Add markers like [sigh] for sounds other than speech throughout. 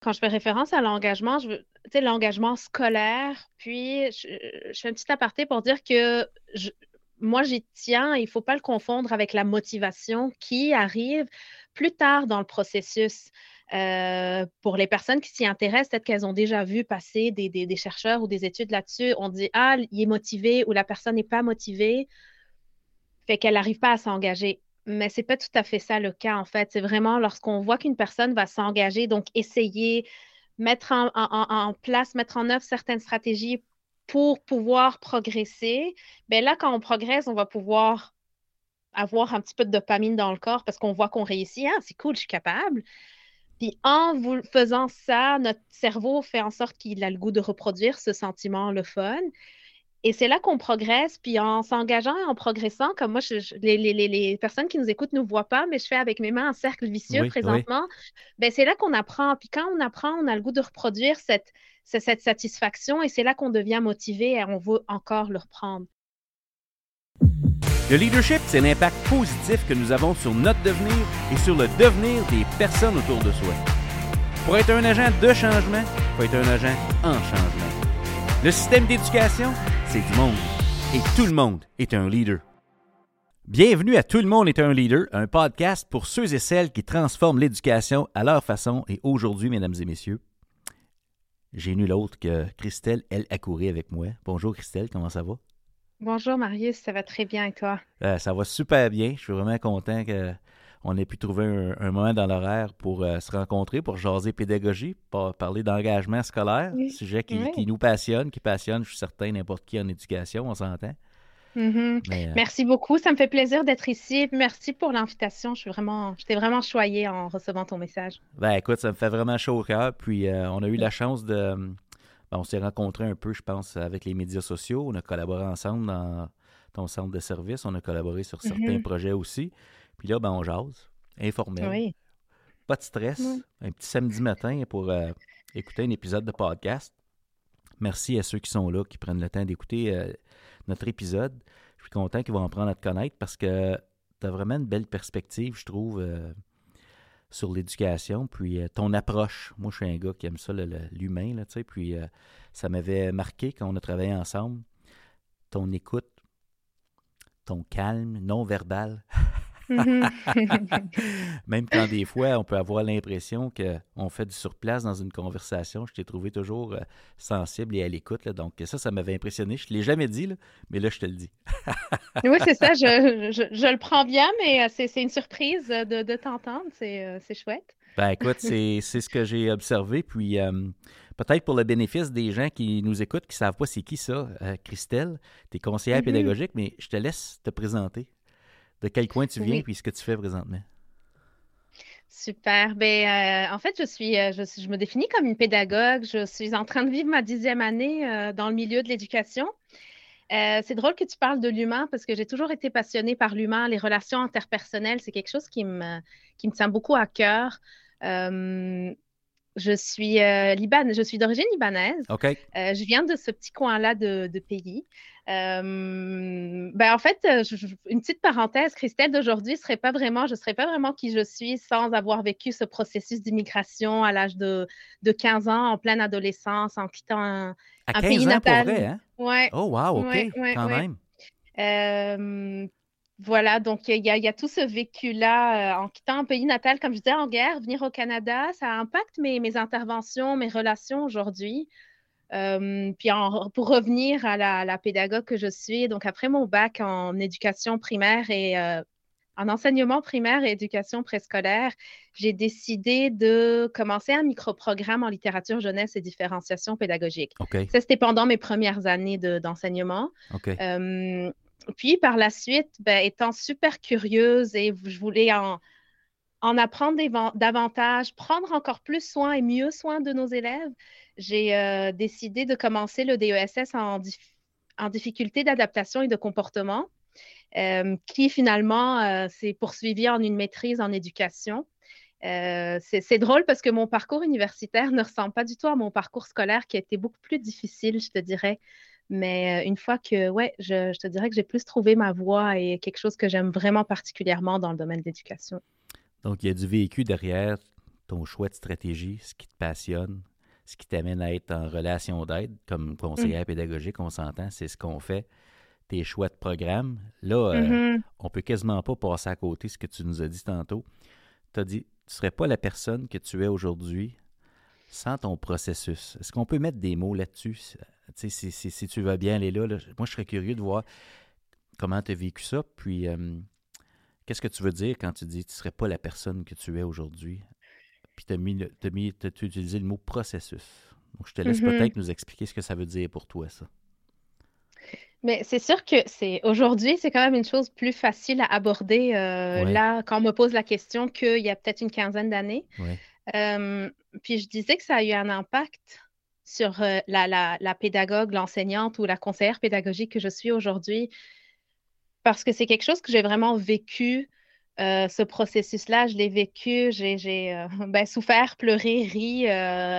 quand je fais référence à l'engagement, je veux, l'engagement scolaire, puis je, fais un petit aparté pour dire que moi, j'y tiens, il ne faut pas le confondre avec la motivation qui arrive plus tard dans le processus. Euh, pour les personnes qui s'y intéressent, peut-être qu'elles ont déjà vu passer des, chercheurs ou des études là-dessus. On dit Ah, il est motivé ou la personne n'est pas motivée, fait qu'elle n'arrive pas à s'engager. Mais ce n'est pas tout à fait ça le cas, en fait. C'est vraiment lorsqu'on voit qu'une personne va s'engager, donc essayer, mettre en, place, mettre en œuvre certaines stratégies pour pouvoir progresser. Bien là, quand on progresse, on va pouvoir avoir un petit peu de dopamine dans le corps parce qu'on voit qu'on réussit. Ah, c'est cool, je suis capable. Puis en faisant ça, notre cerveau fait en sorte qu'il a le goût de reproduire ce sentiment, le fun. Et c'est là qu'on progresse, puis en s'engageant et en progressant, comme moi, les, personnes qui nous écoutent ne nous voient pas, mais je fais avec mes mains un cercle vicieux présentement. Ben, c'est là qu'on apprend. Puis quand on apprend, on a le goût de reproduire cette, cette satisfaction et c'est là qu'on devient motivé et on veut encore le reprendre. Le leadership, c'est l'impact positif que nous avons sur notre devenir et sur le devenir des personnes autour de soi. Pour être un agent de changement, il faut être un agent en changement. Le système d'éducation, c'est du monde. Et tout le monde est un leader. Bienvenue à Tout le monde est un leader, un podcast pour ceux et celles qui transforment l'éducation à leur façon. Et aujourd'hui, mesdames et messieurs, j'ai nul autre que Christelle Elle Accoury avec moi. Bonjour Christelle, comment ça va? Bonjour Marius, ça va très bien et toi? Euh, ça va super bien. Je suis vraiment content que on ait pu trouver un, moment dans l'horaire pour euh, se rencontrer, pour jaser pédagogie, pour parler d'engagement scolaire, sujet qui, nous passionne, qui passionne, je suis certain, n'importe qui en éducation, on s'entend. Mm-hmm. Euh, Merci beaucoup, ça me fait plaisir d'être ici. Merci pour l'invitation. Je suis vraiment, j'étais vraiment choyée en recevant ton message. Ben écoute, ça me fait vraiment chaud au cœur. Puis euh, on a eu la chance de, ben, on s'est rencontrés un peu, je pense, avec les médias sociaux. On a collaboré ensemble dans ton centre de service. On a collaboré sur certains mm-hmm. projets aussi. Puis là, ben, on jase, informel. Pas de stress. Un petit samedi matin pour euh, écouter un épisode de podcast. Merci à ceux qui sont là, qui prennent le temps d'écouter euh, notre épisode. Je suis content qu'ils vont en prendre à te connaître parce que tu as vraiment une belle perspective, je trouve, euh, sur l'éducation. Puis ton approche. Moi, je suis un gars qui aime ça, l'humain, tu sais. Puis ça m'avait marqué quand on a travaillé ensemble. Ton écoute, ton calme non verbal. [laughs] [laughs] Même quand des fois, on peut avoir l'impression qu'on fait du surplace dans une conversation, je t'ai trouvé toujours euh, sensible et à l'écoute. Donc, ça, ça m'avait impressionné. Je ne l'ai jamais dit, mais là, je te le dis. [laughs] oui, c'est ça. Je, le prends bien, mais euh, c'est une surprise de, t'entendre. Euh, c'est chouette. Ben, écoute, c'est [laughs] ce que j'ai observé. Puis, peut-être pour le bénéfice des gens qui nous écoutent, qui ne savent pas c'est qui ça, Christelle, tu es conseillère mm-hmm. pédagogique, mais je te laisse te présenter de quel coin tu viens et ce que tu fais présentement. Super. Ben, euh, en fait, je suis, euh, je, me définis comme une pédagogue. Je suis en train de vivre ma dixième année euh, dans le milieu de l'éducation. c'est drôle que tu parles de l'humain parce que j'ai toujours été passionnée par l'humain. Les relations interpersonnelles, c'est quelque chose qui me, qui me tient beaucoup à cœur. Je suis Liban, je suis d'origine libanaise. je viens de ce petit coin-là de, de, pays. Euh, ben en fait, euh, une petite parenthèse, Christelle d'aujourd'hui serait pas vraiment, je ne serais pas vraiment qui je suis sans avoir vécu ce processus d'immigration à l'âge de, de, 15 ans, en pleine adolescence, en quittant un, à 15 pays ans natal. Pour vrai, hein? ouais. Oh, wow, OK, quand même. Euh, voilà, donc il y, y, a tout ce vécu-là en quittant un pays natal, comme je disais, en guerre, venir au Canada, ça impacte mes, mes interventions, mes relations aujourd'hui. Euh, puis pour revenir à la, pédagogue que je suis, donc après mon bac en éducation primaire et euh, en enseignement primaire et éducation préscolaire, j'ai décidé de commencer un micro-programme en littérature jeunesse et différenciation pédagogique. Ça, c'était pendant mes premières années d'enseignement. Euh, puis par la suite, ben, étant super curieuse et je voulais en, en apprendre davantage, prendre encore plus soin et mieux soin de nos élèves, j'ai euh, décidé de commencer le DESS en, difficulté d'adaptation et de comportement, euh, qui finalement euh, s'est poursuivi en une maîtrise en éducation. c'est drôle parce que mon parcours universitaire ne ressemble pas du tout à mon parcours scolaire qui a été beaucoup plus difficile, je te dirais. Mais une fois que, ouais, je, je te dirais que j'ai plus trouvé ma voie et quelque chose que j'aime vraiment particulièrement dans le domaine de l'éducation. Donc, il y a du vécu derrière ton choix de stratégie, ce qui te passionne, ce qui t'amène à être en relation d'aide, comme conseillère pédagogique, on s'entend, c'est ce qu'on fait, tes choix de programme. Là, euh, Mhm. on peut quasiment pas passer à côté ce que tu nous as dit tantôt. Tu as dit, tu serais pas la personne que tu es aujourd'hui sans ton processus. Est-ce qu'on peut mettre des mots là-dessus? Si, si- si tu vas bien aller là, là, moi, je serais curieux de voir comment tu as vécu ça, puis euh, qu'est-ce que tu veux dire quand tu dis tu serais pas la personne que tu es aujourd'hui? Puis tu as, mis le- t'as mis, t'as utilisé le mot processus. Donc, je te laisse Mhm. peut-être nous expliquer ce que ça veut dire pour toi, ça. Mais c'est sûr que c'est aujourd'hui, c'est quand même une chose plus facile à aborder euh, Ouais. là, quand on me pose la question qu'il y a peut-être une quinzaine d'années. Ouais. Euh, puis je disais que ça a eu un impact sur euh, la, la- pédagogue, l'enseignante ou la conseillère pédagogique que je suis aujourd'hui, parce que c'est quelque chose que j'ai vraiment vécu, euh, ce processus-là, je l'ai vécu, j'ai euh, [laughs] ben, souffert, pleuré, ri,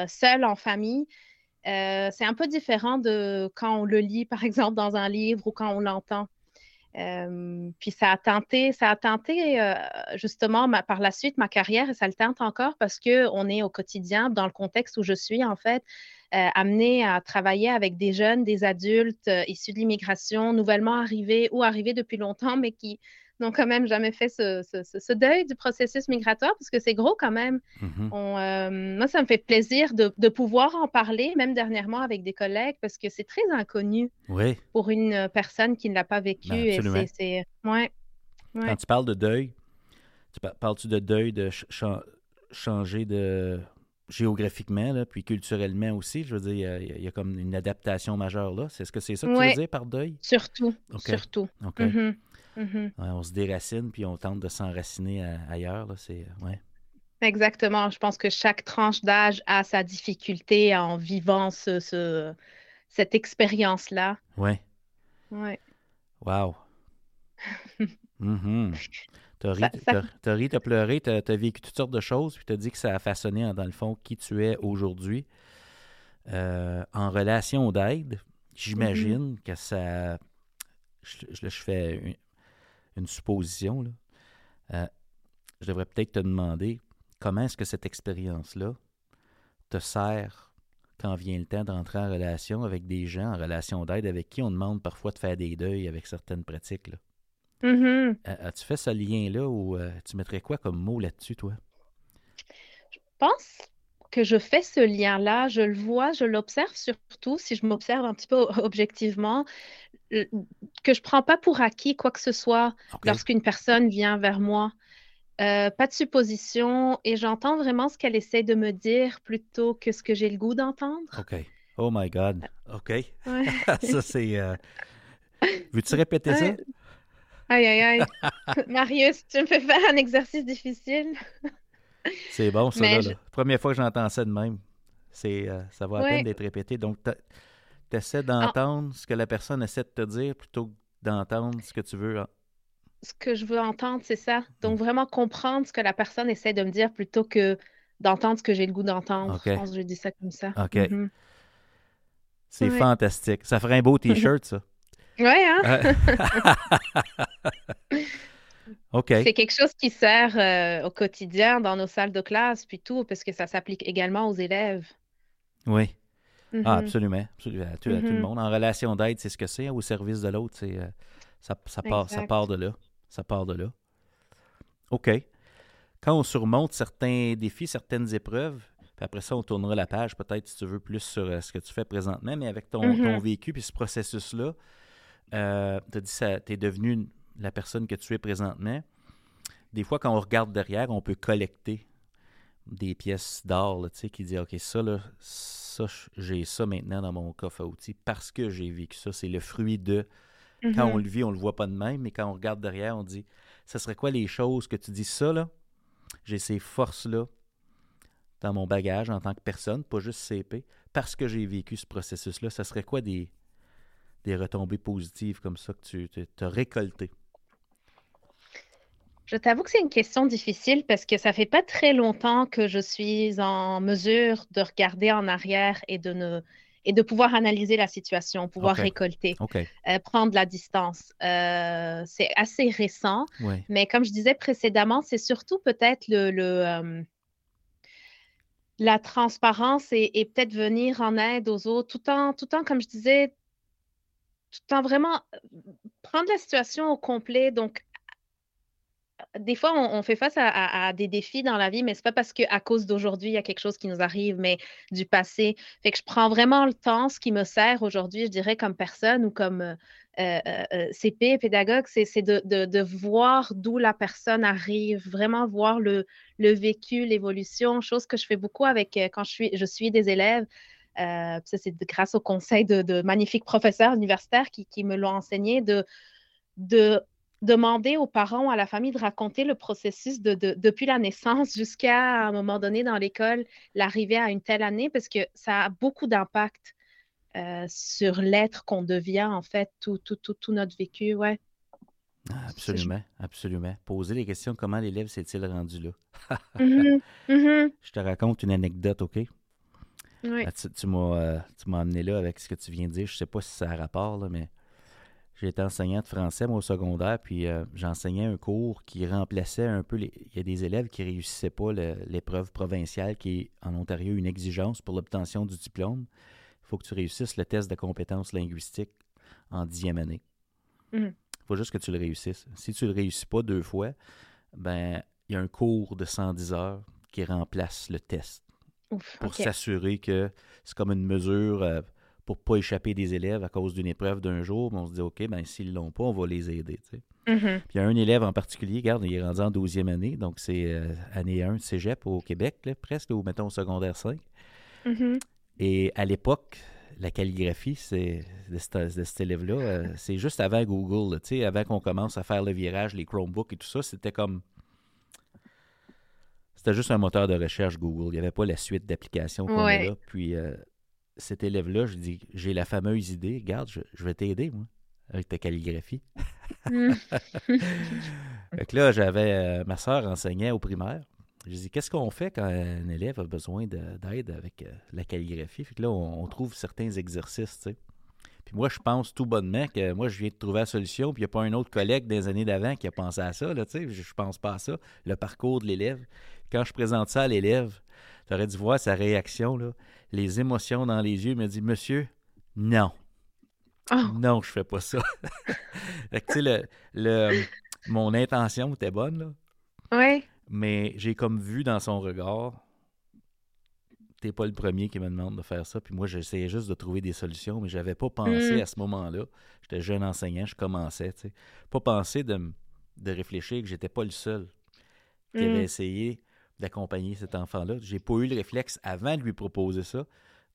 seule en famille. C'est un peu différent de quand on le lit, par exemple, dans un livre ou quand on l'entend. Puis ça a tenté, ça a tenté justement par la suite ma carrière et ça le tente encore parce que on est au quotidien dans le contexte où je suis en fait amené à travailler avec des jeunes, des adultes euh, issus de l'immigration, nouvellement arrivés ou arrivés depuis longtemps mais qui n'ont quand même jamais fait ce, ce- ce- ce deuil du processus migratoire parce que c'est gros quand même. Mhm. On, euh, moi, ça me fait plaisir de, de pouvoir en parler, même dernièrement avec des collègues, parce que c'est très inconnu Oui. pour une euh, personne qui ne l'a pas vécu. Ben, et absolument. ouais, ouais. Quand tu parles de deuil, tu par- parles-tu de deuil de ch- cha- changer de géographiquement, là, puis culturellement aussi? Je veux dire, il y a- il y, comme une adaptation majeure là. C'est ce que c'est ça que tu veux dire par deuil? Surtout, surtout. Mhm, mhm. Ouais, on se déracine puis on tente de s'enraciner à- ailleurs. Là. C'est, ouais. Exactement. Je pense que chaque tranche d'âge a sa difficulté en vivant ce, ce- cette expérience-là. Ouais. Ouais. Wow. [laughs] Mhm. T'as ri, Ça- t'as- pleuré, t'as, t'as vécu toutes sortes de choses, puis t'as dit que ça a façonné, dans le fond, qui tu es aujourd'hui. Euh, en relation d'aide, j'imagine que ça... Je, je- là, je fais une, une supposition. Là. Euh, je devrais peut-être te demander comment est-ce que cette expérience-là te sert quand vient le temps d'entrer en relation avec des gens en relation d'aide avec qui on demande parfois de faire des deuils avec certaines pratiques. Là? Mhm. A- As-tu fait ce lien-là ou euh, tu mettrais quoi comme mot là-dessus, toi? Je pense que je fais ce lien-là, je le vois, je l'observe surtout, si je m'observe un petit peu objectivement, euh, que je prends pas pour acquis quoi que ce soit lorsqu'une personne vient vers moi. Euh, pas de supposition et j'entends vraiment ce qu'elle essaie de me dire plutôt que ce que j'ai le goût d'entendre. OK. Oh my God. OK. Ouais. [laughs] ça, c'est... euh, Veux-tu répéter [laughs] ça? Aïe, aïe, aïe. [laughs] [laughs] Marius, tu me fais faire un exercice difficile. C'est bon, ça, là, je- là. Première fois que j'entends ça de même. C'est, euh, ça va à Ouais. peine d'être répété. Donc, tu essaies d'entendre ce que la personne essaie de te dire plutôt que d'entendre ce que tu veux. Ah, Ce que je veux entendre, c'est ça. Mm. Donc, vraiment comprendre ce que la personne essaie de me dire plutôt que d'entendre ce que j'ai le goût d'entendre. Je pense que je dis ça comme ça. OK. Mhm. C'est Ouais. fantastique. Ça ferait un beau [laughs] T-shirt, ça. Ouais, hein? [laughs] OK. C'est quelque chose qui sert euh, au quotidien dans nos salles de classe, puis tout, parce que ça s'applique également aux élèves. Oui. Ah, absolument. absolument. À, tout, à tout le Mhm. monde. En relation d'aide, c'est ce que c'est. Au service de l'autre, c'est euh, ça, ça, part, ça part de là. Ça part de là. OK. Quand on surmonte certains défis, certaines épreuves, puis après ça, on tournera la page, peut-être, si tu veux, plus sur euh, ce que tu fais présentement, mais avec ton, ton vécu puis ce processus-là, euh, tu as dit que tu es devenu la personne que tu es présentement. Des fois, quand on regarde derrière, on peut collecter des pièces d'or, tu sais, qui dit OK, ça, là, ça, j'ai ça maintenant dans mon coffre à outils parce que j'ai vécu ça. C'est le fruit de. Quand on Mhm. le vit, on le voit pas de même, mais quand on regarde derrière, on dit ça serait quoi les choses que tu dis ça, là? J'ai ces forces-là dans mon bagage en tant que personne, pas juste CP, parce que j'ai vécu ce processus-là. Ça serait quoi des, des retombées positives comme ça que tu as récoltées? Je t'avoue que c'est une question difficile parce que ça fait pas très longtemps que je suis en mesure de regarder en arrière et de ne et de pouvoir analyser la situation, pouvoir récolter, OK. euh, prendre la distance. Euh, c'est assez récent, mais comme je disais précédemment, c'est surtout peut-être le, le, euh, la transparence et, peut-être venir en aide aux autres, tout en, tout en, comme je disais, tout en vraiment prendre la situation au complet. Donc, des fois, on, fait face à, des défis dans la vie, mais c'est pas parce qu'à cause d'aujourd'hui, il y a quelque chose qui nous arrive, mais du passé. Fait que je prends vraiment le temps, ce qui me sert aujourd'hui, je dirais, comme personne ou comme euh, euh, euh, CP, pédagogue, c'est de, voir d'où la personne arrive, vraiment voir le, vécu, l'évolution, chose que je fais beaucoup avec quand je suis des élèves. Ça, c'est grâce au conseil de, magnifiques professeurs universitaires qui, qui me l'ont enseigné, de, de demander aux parents, à la famille de raconter le processus de, depuis la naissance jusqu'à un moment donné dans l'école, l'arrivée à une telle année, parce que ça a beaucoup d'impact euh, sur l'être qu'on devient, en fait, tout, tout, tout, tout notre vécu, ouais. Ah, absolument, absolument. Poser les questions, comment l'élève s'est-il rendu là? [laughs] Mm-hmm, mm-hmm. Je te raconte une anecdote, OK? Oui. tu, tu m'as amené là avec ce que tu viens de dire. Je ne sais pas si ça a rapport, là, mais J'étais enseignant de français, moi, au secondaire, puis euh, j'enseignais un cours qui remplaçait un peu les... Il y a des élèves qui ne réussissaient pas l'épreuve provinciale, qui est en Ontario une exigence pour l'obtention du diplôme. Il faut que tu réussisses le test de compétences linguistiques en dixième année. Il mm. faut juste que tu le réussisses. Si tu ne le réussis pas deux fois, ben il y a un cours de 110 heures qui remplace le test pour s'assurer que c'est comme une mesure... Euh, pour pas échapper des élèves à cause d'une épreuve d'un jour, mais on se dit, OK, ben s'ils l'ont pas, on va les aider. Mm-hmm. Puis il y a un élève en particulier, regarde, il est rendu en 12e année, donc c'est euh, année 1 de cégep au Québec, presque, ou mettons secondaire 5. Mm-hmm. Et à l'époque, la calligraphie c'est, de, cet, élève-là, euh, c'est juste avant Google, sais, avant qu'on commence à faire le virage, les Chromebooks et tout ça, c'était comme. C'était juste un moteur de recherche Google. Il n'y avait pas la suite d'applications qu'on a là. Puis euh, cet élève-là, je dis j'ai la fameuse idée, regarde, je, vais t'aider, moi, avec ta calligraphie. Mm. [laughs] fait là, j'avais euh, ma soeur enseignait au primaire. Je dis qu'est-ce qu'on fait quand un élève a besoin d'aide avec euh, la calligraphie? Fait que là, on, trouve certains exercices, tu sais. Puis moi, je pense tout bonnement que moi, je viens de trouver la solution, puis il n'y a pas un autre collègue des années d'avant qui a pensé à ça, là, tu sais. Je, je pense pas à ça, le parcours de l'élève. Quand je présente ça à l'élève, tu aurais dû voir sa réaction, là les émotions dans les yeux, il m'a dit Monsieur, non. Oh. Non, je fais pas ça. [laughs] fait que, tu sais, le, mon intention était bonne, là. Oui. Mais j'ai comme vu dans son regard, t'es pas le premier qui me demande de faire ça. Puis moi, j'essayais juste de trouver des solutions, mais j'avais pas pensé mm. à ce moment-là. J'étais jeune enseignant, je commençais, tu sais. Pas pensé de, de réfléchir que j'étais pas le seul qui avait mm. essayé d'accompagner cet enfant-là. J'ai pas eu le réflexe avant de lui proposer ça,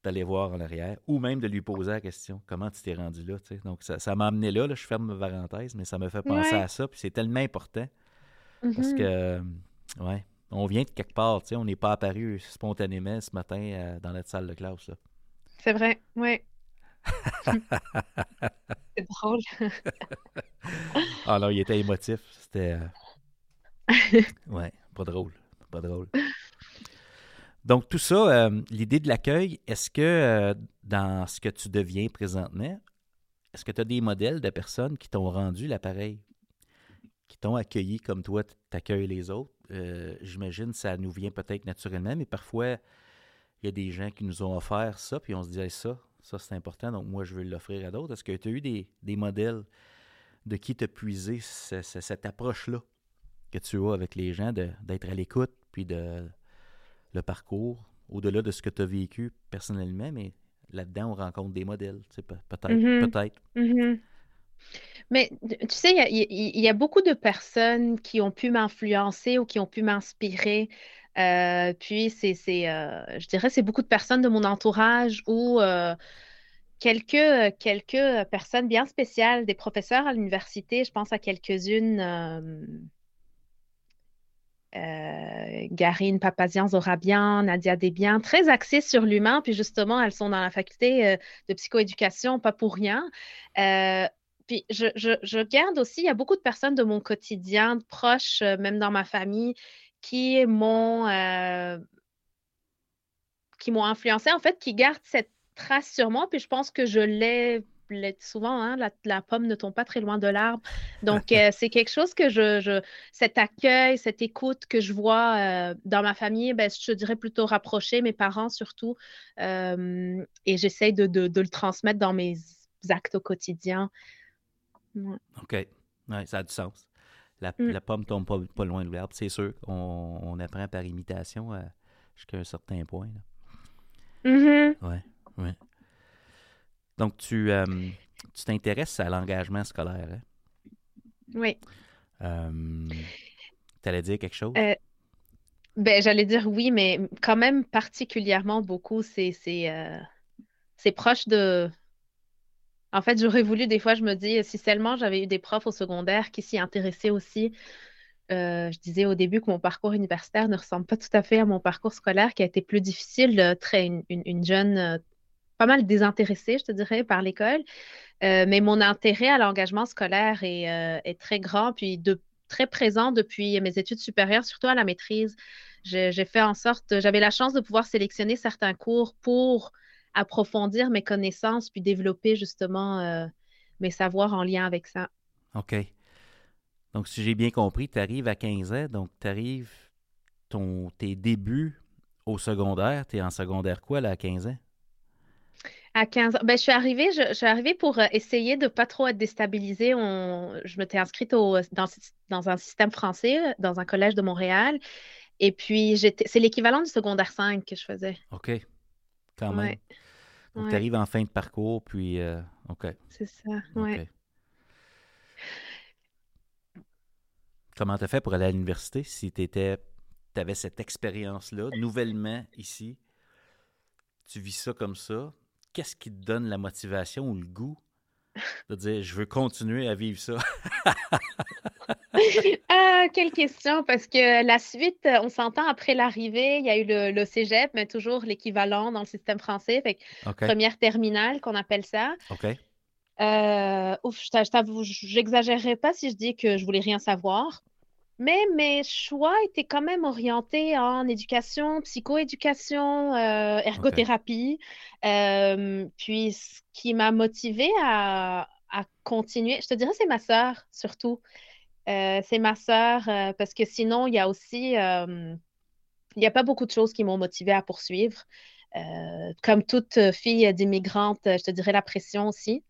d'aller voir en arrière, ou même de lui poser la question comment tu t'es rendu là. Donc, ça, m'a amené là, je ferme ma parenthèse, mais ça me fait penser à ça, puis c'est tellement important. Parce mm-hmm. que, ouais, on vient de quelque part, on n'est pas apparu spontanément ce matin euh, dans notre salle de classe. C'est vrai, oui. [laughs] c'est drôle. ah non, il était émotif. C'était. Euh, [laughs] ouais, pas drôle pas drôle. Donc, tout ça, euh, l'idée de l'accueil, est-ce que euh, dans ce que tu deviens présentement, est-ce que tu as des modèles de personnes qui t'ont rendu l'appareil, qui t'ont accueilli comme toi, tu accueilles les autres? Euh, j'imagine ça nous vient peut-être naturellement, mais parfois, il y a des gens qui nous ont offert ça, puis on se dit ça, ça c'est important, donc moi je veux l'offrir à d'autres. Est-ce que tu as eu des, modèles de qui te puiser cette approche-là? Que tu as avec les gens, d'être à l'écoute, puis de le parcours, au-delà de ce que tu as vécu personnellement, mais là-dedans, on rencontre des modèles, peut-être, peut-être. Mais tu sais, il y, a beaucoup de personnes qui ont pu m'influencer ou qui ont pu m'inspirer. Euh, puis, c'est, euh, je dirais, c'est beaucoup de personnes de mon entourage ou euh, quelques, quelques personnes bien spéciales, des professeurs à l'université. Je pense à quelques-unes euh, Garine Papazian-Zorabian, Nadia Desbiens, très axées sur l'humain. Puis justement, elles sont dans la faculté euh, de psychoéducation, pas pour rien. Euh, puis je, garde aussi, il y a beaucoup de personnes de mon quotidien, proches, même dans ma famille, qui m'ont qui m'ont influencé, en fait, qui gardent cette trace sur moi. Puis je pense que je l'ai souvent, hein, la, pomme ne tombe pas très loin de l'arbre. [laughs] Donc, euh, c'est quelque chose que je, cet accueil, cette écoute que je vois euh, dans ma famille, ben, je dirais plutôt rapprocher mes parents surtout. Euh, et j'essaye de, le transmettre dans mes actes au quotidien. OK. ça a du sens. La, mm. la pomme ne tombe pas, pas, loin de l'arbre, c'est sûr. On, on, apprend par imitation jusqu'à un certain point. Oui, mm-hmm. Ouais, ouais. Donc, tu euh, tu t'intéresses à l'engagement scolaire. Hein? Oui. Euh, tu allais dire quelque chose? Euh, ben, j'allais dire oui, mais quand même particulièrement beaucoup. C'est c'est proche de. En fait, j'aurais voulu, des fois, je me dis, si seulement j'avais eu des profs au secondaire qui s'y intéressaient aussi. je disais au début que mon parcours universitaire ne ressemble pas tout à fait à mon parcours scolaire qui a été plus difficile. Très, une, une jeune pas mal désintéressée, je te dirais, par l'école. Euh, mais mon intérêt à l'engagement scolaire est, euh, est, très grand, puis de, très présent depuis mes études supérieures, surtout à la maîtrise. J'ai fait en sorte, j'avais la chance de pouvoir sélectionner certains cours pour approfondir mes connaissances, puis développer justement euh, mes savoirs en lien avec ça. OK. Donc, si j'ai bien compris, tu arrives à 15 ans, donc tu arrives ton, tes débuts au secondaire. Tu es en secondaire quoi, là, à 15 ans? À 15 ans. Ben, je suis arrivée, je, suis arrivée pour euh, essayer de ne pas trop être déstabilisée. On, je m'étais inscrite au, dans, dans, un système français, dans un collège de Montréal. Et puis, c'est l'équivalent du secondaire 5 que je faisais. OK. Quand même. Donc, tu arrives en fin de parcours, puis. Euh, OK. C'est ça, oui. Comment tu as fait pour aller à l'université si tu avais cette expérience-là, nouvellement ici? Tu vis ça comme ça? Qu'est-ce qui te donne la motivation ou le goût de dire je veux continuer à vivre ça? [laughs] ah, quelle question, parce que la suite, on s'entend après l'arrivée, il y a eu le, cégep, mais toujours l'équivalent dans le système français, fait première terminale qu'on appelle ça. OK. Euh, ouf, je t'avoue, j'exagérerai pas si je dis que je voulais rien savoir. Mais mes choix étaient quand même orientés en éducation, psychoéducation, euh, ergothérapie. Euh, puis ce qui m'a motivée à, continuer, je te dirais, c'est ma sœur surtout. Euh, c'est ma sœur parce que sinon, il y a aussi, il n'y a pas beaucoup de choses qui m'ont motivée à poursuivre. comme toute fille d'immigrante, je te dirais la pression aussi.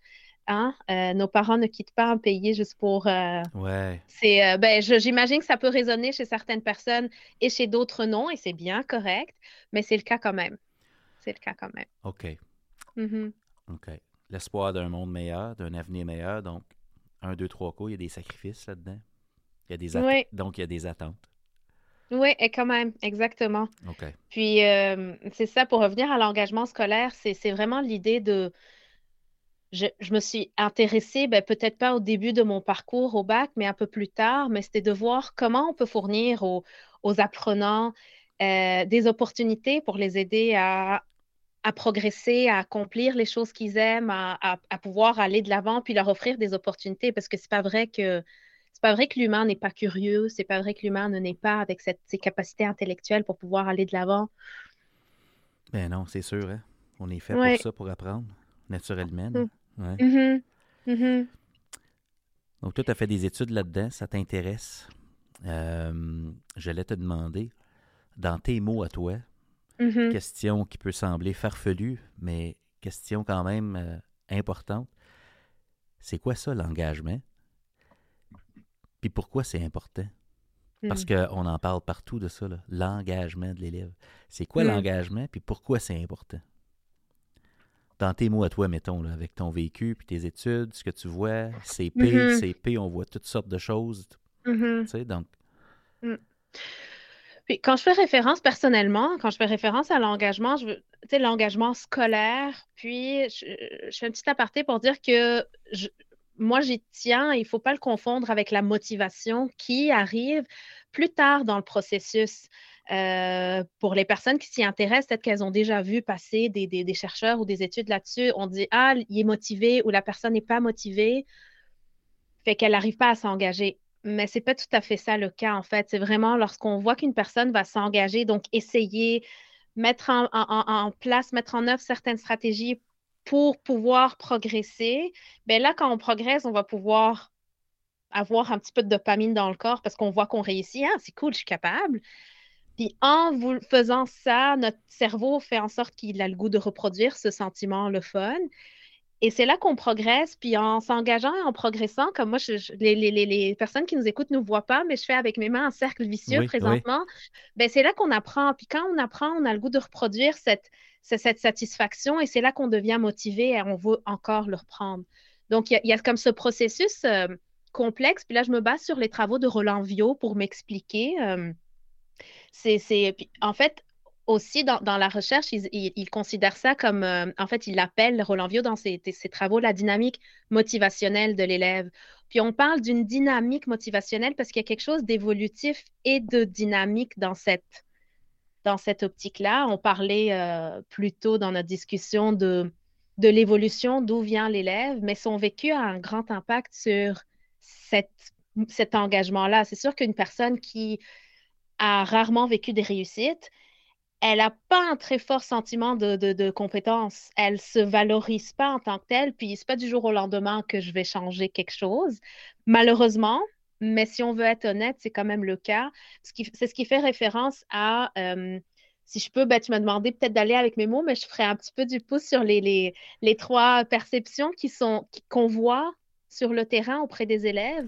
Hein? Euh, nos parents ne quittent pas un pays juste pour. Euh, ouais. C'est, euh, ben, j'imagine que ça peut résonner chez certaines personnes et chez d'autres non, et c'est bien correct, mais c'est le cas quand même. C'est le cas quand même. OK. Mm-hmm. OK. L'espoir d'un monde meilleur, d'un avenir meilleur, donc un, deux, trois coups, il y a des sacrifices là-dedans. Il y a des oui. Donc, il y a des attentes. Oui, et quand même, exactement. OK. Puis, c'est ça, pour revenir à l'engagement scolaire, c'est vraiment l'idée de je, me suis intéressée, ben, peut-être pas au début de mon parcours au bac, mais un peu plus tard, mais c'était de voir comment on peut fournir aux, apprenants euh, des opportunités pour les aider à, progresser, à accomplir les choses qu'ils aiment, à, pouvoir aller de l'avant, puis leur offrir des opportunités, parce que c'est pas vrai que c'est pas vrai que l'humain n'est pas curieux, c'est pas vrai que l'humain ne n'est pas avec cette, ses capacités intellectuelles pour pouvoir aller de l'avant. Ben non, c'est sûr, hein. on est fait pour ça, pour apprendre naturellement. Mm. Mm-hmm. Mm-hmm. Donc, toi, tu as fait des études là-dedans, ça t'intéresse. Euh, J'allais te demander, dans tes mots à toi, mm-hmm. question qui peut sembler farfelue, mais question quand même euh, importante. C'est quoi ça, l'engagement? Puis pourquoi c'est important? Parce mm. qu'on en parle partout de ça, l'engagement de l'élève. C'est quoi mm. l'engagement, puis pourquoi c'est important? Dans tes mots à toi, mettons, là, avec ton vécu, puis tes études, ce que tu vois, CP, mm-hmm. CP, on voit toutes sortes de choses. Mm-hmm. Donc. Mm. Puis quand je fais référence personnellement, quand je fais référence à l'engagement, je veux, l'engagement scolaire, puis je, fais un petit aparté pour dire que moi, j'y tiens, il ne faut pas le confondre avec la motivation qui arrive plus tard dans le processus. Euh, pour les personnes qui s'y intéressent, peut-être qu'elles ont déjà vu passer des, chercheurs ou des études là-dessus. On dit Ah, il est motivé ou la personne n'est pas motivée, fait qu'elle n'arrive pas à s'engager. Mais ce n'est pas tout à fait ça le cas, en fait. C'est vraiment lorsqu'on voit qu'une personne va s'engager, donc essayer, mettre en, place, mettre en œuvre certaines stratégies pour pouvoir progresser, ben là, quand on progresse, on va pouvoir avoir un petit peu de dopamine dans le corps parce qu'on voit qu'on réussit. Ah, c'est cool, je suis capable. Puis en vous faisant ça, notre cerveau fait en sorte qu'il a le goût de reproduire ce sentiment, le fun. Et c'est là qu'on progresse, puis en s'engageant et en progressant, comme moi, les, personnes qui nous écoutent ne nous voient pas, mais je fais avec mes mains un cercle vicieux présentement, Ben, c'est là qu'on apprend. Puis quand on apprend, on a le goût de reproduire cette, cette satisfaction et c'est là qu'on devient motivé et on veut encore le reprendre. Donc, il y, a comme ce processus euh, complexe. Puis là, je me base sur les travaux de Roland Viau pour m'expliquer. Euh, c'est, en fait, aussi dans, la recherche, il, considère ça comme, euh, en fait, il appelle Roland Viau dans ses, travaux la dynamique motivationnelle de l'élève. Puis on parle d'une dynamique motivationnelle parce qu'il y a quelque chose d'évolutif et de dynamique dans cette, dans cette optique-là. On parlait euh, plus tôt dans notre discussion de, de l'évolution, d'où vient l'élève, mais son vécu a un grand impact sur cette, cet engagement-là. C'est sûr qu'une personne qui a rarement vécu des réussites, elle n'a pas un très fort sentiment de, de, compétence. Elle se valorise pas en tant que telle, puis c'est pas du jour au lendemain que je vais changer quelque chose. Malheureusement, mais si on veut être honnête, c'est quand même le cas. C'est ce qui fait référence à, euh, si je peux, ben, tu m'as demandé peut-être d'aller avec mes mots, mais je ferai un petit peu du pouce sur les, les, les trois perceptions qui sont qu'on voit sur le terrain auprès des élèves,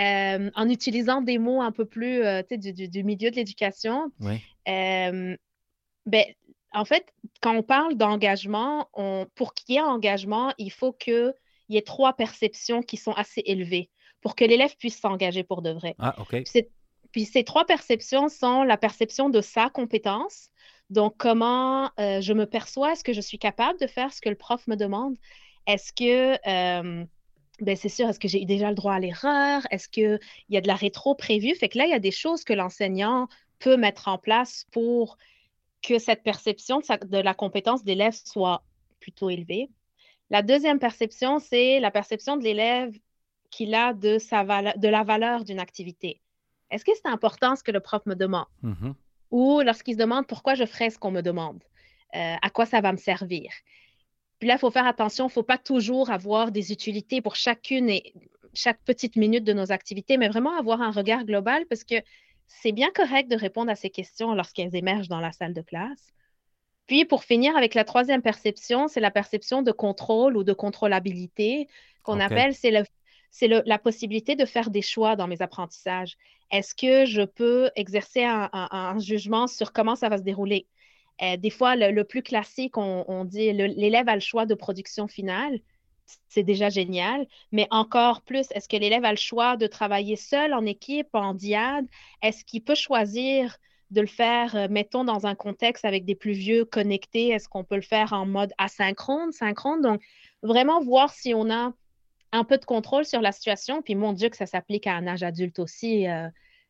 euh, en utilisant des mots un peu plus euh, du, du, du, milieu de l'éducation. Oui. Ben, en fait, quand on parle d'engagement, pour qu'il y ait engagement, il faut qu'il y ait trois perceptions qui sont assez élevées pour que l'élève puisse s'engager pour de vrai. Ah, OK. Puis, ces trois perceptions sont la perception de sa compétence, donc comment euh, je me perçois, est-ce que je suis capable de faire ce que le prof me demande? Est-ce que, euh, ben c'est sûr, est-ce que j'ai déjà le droit à l'erreur? Est-ce qu'il y a de la rétro prévue? Fait que là, il y a des choses que l'enseignant peut mettre en place pour que cette perception de, la compétence d'élève soit plutôt élevée. La deuxième perception, c'est la perception de l'élève qu'il a de, sa de la valeur d'une activité. Est-ce que c'est important ce que le prof me demande? Mm-hmm. Ou lorsqu'il se demande pourquoi je ferais ce qu'on me demande? Euh, à quoi ça va me servir? Puis là, il faut faire attention, il ne faut pas toujours avoir des utilités pour chacune et chaque petite minute de nos activités, mais vraiment avoir un regard global parce que c'est bien correct de répondre à ces questions lorsqu'elles émergent dans la salle de classe. Puis, pour finir avec la troisième perception, c'est la perception de contrôle ou de contrôlabilité qu'on appelle, c'est la possibilité de faire des choix dans mes apprentissages. Est-ce que je peux exercer un, jugement sur comment ça va se dérouler? Euh, des fois, le, plus classique, on, dit l'élève a le choix de production finale c'est déjà génial. Mais encore plus, est-ce que l'élève a le choix de travailler seul, en équipe, en diade? Est-ce qu'il peut choisir de le faire, euh, mettons, dans un contexte avec des plus vieux connectés? Est-ce qu'on peut le faire en mode asynchrone, synchrone? Donc, vraiment voir si on a un peu de contrôle sur la situation. Puis, mon Dieu, que ça s'applique à un âge adulte aussi, euh,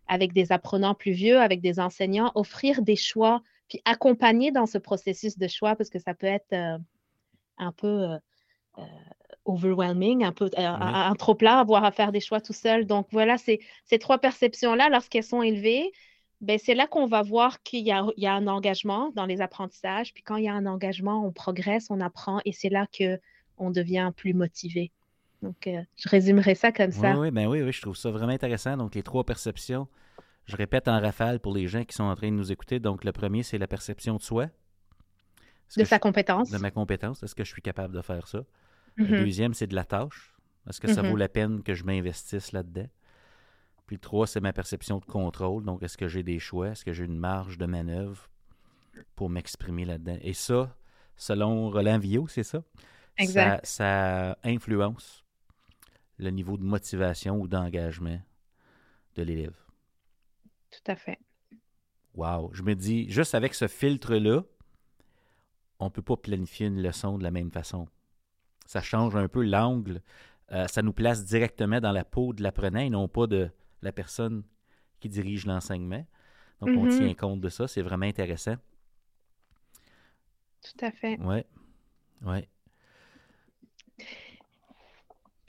avec des apprenants plus vieux, avec des enseignants, offrir des choix, puis accompagner dans ce processus de choix, parce que ça peut être euh, un peu overwhelming, un peu euh, un, trop plat, avoir à faire des choix tout seul. Donc voilà, ces, ces trois perceptions-là, lorsqu'elles sont élevées, ben, c'est là qu'on va voir qu'il y a, il y a un engagement dans les apprentissages. Puis quand il y a un engagement, on progresse, on apprend et c'est là qu'on devient plus motivé. Donc, euh, je résumerai ça comme ça. Oui, ben oui, oui, je trouve ça vraiment intéressant. Donc, les trois perceptions, je répète en rafale pour les gens qui sont en train de nous écouter. Donc, le premier, c'est la perception de soi. De sa compétence. De ma compétence. Est-ce que je suis capable de faire ça? Le mm-hmm. deuxième, c'est de la tâche. Est-ce que ça vaut mm-hmm. la peine que je m'investisse là-dedans? Puis le trois, c'est ma perception de contrôle. Donc, est-ce que j'ai des choix? Est-ce que j'ai une marge de manœuvre pour m'exprimer là-dedans? Et ça, selon Roland Villot, c'est ça? Exact. Ça, influence le niveau de motivation ou d'engagement de l'élève. Tout à fait. Wow. Je me dis, juste avec ce filtre-là, on ne peut pas planifier une leçon de la même façon ça change un peu l'angle. Euh, ça nous place directement dans la peau de l'apprenant et non pas de la personne qui dirige l'enseignement. Donc, on mm-hmm. tient compte de ça. C'est vraiment intéressant. Tout à fait. Oui. Oui.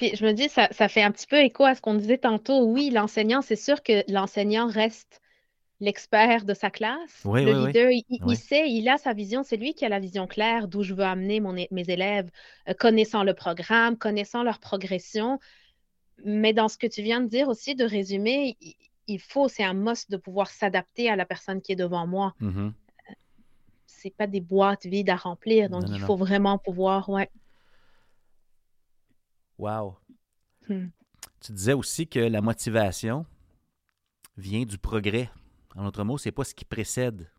Puis je me dis, ça, ça, fait un petit peu écho à ce qu'on disait tantôt. Oui, l'enseignant, c'est sûr que l'enseignant reste l'expert de sa classe. Oui, le oui, oui. leader, il, il Oui. sait, il a sa vision, c'est lui qui a la vision claire d'où je veux amener mon mes élèves, euh, connaissant le programme, connaissant leur progression. Mais dans ce que tu viens de dire aussi, de résumer, il, il faut, c'est un must de pouvoir s'adapter à la personne qui est devant moi. Mhm. C'est pas des boîtes vides à remplir, donc Non, non, il non. faut vraiment pouvoir, ouais. Wow. Hmm. Tu disais aussi que la motivation vient du progrès. En d'autres mots, c'est pas ce qui précède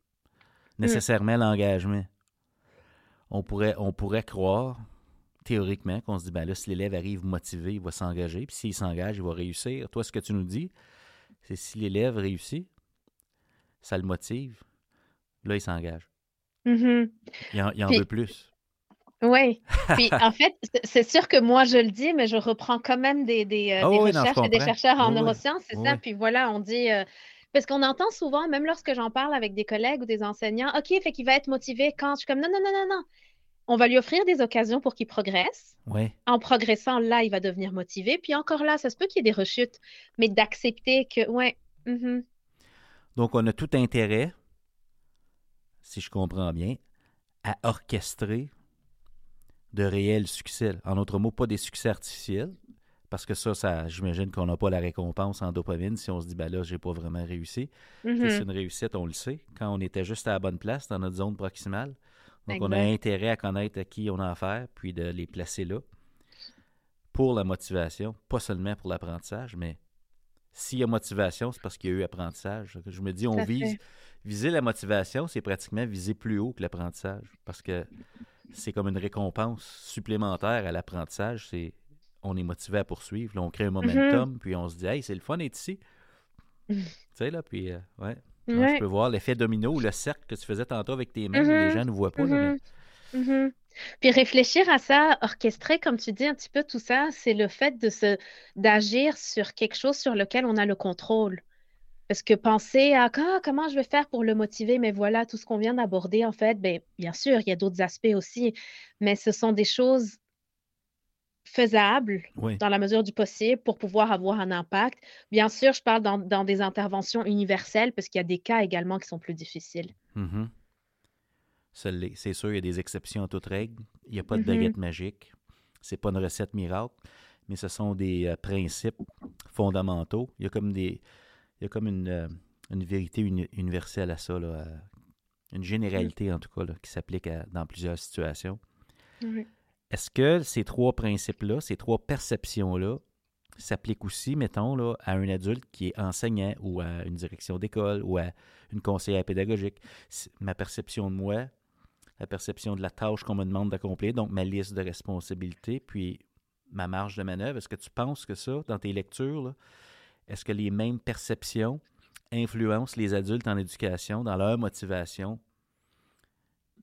nécessairement l'engagement. On pourrait, on pourrait croire, théoriquement, qu'on se dit, ben là, si l'élève arrive motivé, il va s'engager, puis s'il s'engage, il va réussir. Toi, ce que tu nous dis, c'est si l'élève réussit, ça le motive, là, il s'engage. Mhm. Il en, il en Puis- veut plus. Oui. [laughs] Puis en fait, c'est- sûr que moi je le dis, mais je reprends quand même des, des, euh, Ah des oui, non, je recherches et des chercheurs en Oui, neurosciences, c'est Oui, ça? Puis voilà, on dit euh, parce qu'on entend souvent, même lorsque j'en parle avec des collègues ou des enseignants, OK, fait qu'il va être motivé quand je suis comme non, non, non, non, non. On va lui offrir des occasions pour qu'il progresse. Oui. En progressant, là, il va devenir motivé. Puis encore là, ça se peut qu'il y ait des rechutes, mais d'accepter que, ouais, mhm, Donc, on a tout intérêt, si je comprends bien, à orchestrer de réels succès. En d'autres mots, pas des succès artificiels, parce que ça, ça j'imagine qu'on n'a pas la récompense en dopamine si on se dit, ben là, j'ai pas vraiment réussi. Mhm. C'est une réussite, on le sait, quand on était juste à la bonne place dans notre zone proximale. Donc, on a intérêt à connaître à qui on a affaire, puis de les placer là pour la motivation, pas seulement pour l'apprentissage, mais s'il y a motivation, c'est parce qu'il y a eu apprentissage. Je me dis, on vise. Viser la motivation, c'est pratiquement viser plus haut que l'apprentissage, parce que c'est comme une récompense supplémentaire à l'apprentissage. C'est on est motivé à poursuivre, là, on crée un momentum, puis on se dit, hey, c'est le fun d'être ici. [laughs] Tu sais, là, puis, euh, ouais. Je peux voir l'effet domino ou le cercle que tu faisais tantôt avec tes mains. Les gens ne voient pas, là, mais Mhm. Mhm. Puis réfléchir à ça, orchestrer, comme tu dis un petit peu tout ça, c'est le fait de se d'agir sur quelque chose sur lequel on a le contrôle. Parce que penser à Ah, comment je vais faire pour le motiver, mais voilà, tout ce qu'on vient d'aborder, en fait, ben, bien sûr, il y a d'autres aspects aussi, mais ce sont des choses faisables oui. dans la mesure du possible pour pouvoir avoir un impact. Bien sûr, je parle dans, dans des interventions universelles parce qu'il y a des cas également qui sont plus difficiles. Mhm. L'est. C'est sûr, il y a des exceptions à toute règle. Il n'y a pas de Mhm. baguette magique. C'est pas une recette miracle, mais ce sont des euh, principes fondamentaux. Il y a comme des, il y a comme une, euh, une vérité uni- universelle à ça, là, euh, une généralité en tout cas, là, qui s'applique dans plusieurs situations. Oui. Est-ce que ces trois principes-là, ces trois perceptions-là, s'appliquent aussi, mettons, là, à un adulte qui est enseignant ou à une direction d'école ou à une conseillère pédagogique? Ma perception de moi, la perception de la tâche qu'on me demande d'accomplir, donc ma liste de responsabilités, puis ma marge de manœuvre, est-ce que tu penses que ça, dans tes lectures, là, est-ce que les mêmes perceptions influencent les adultes en éducation, dans leur motivation?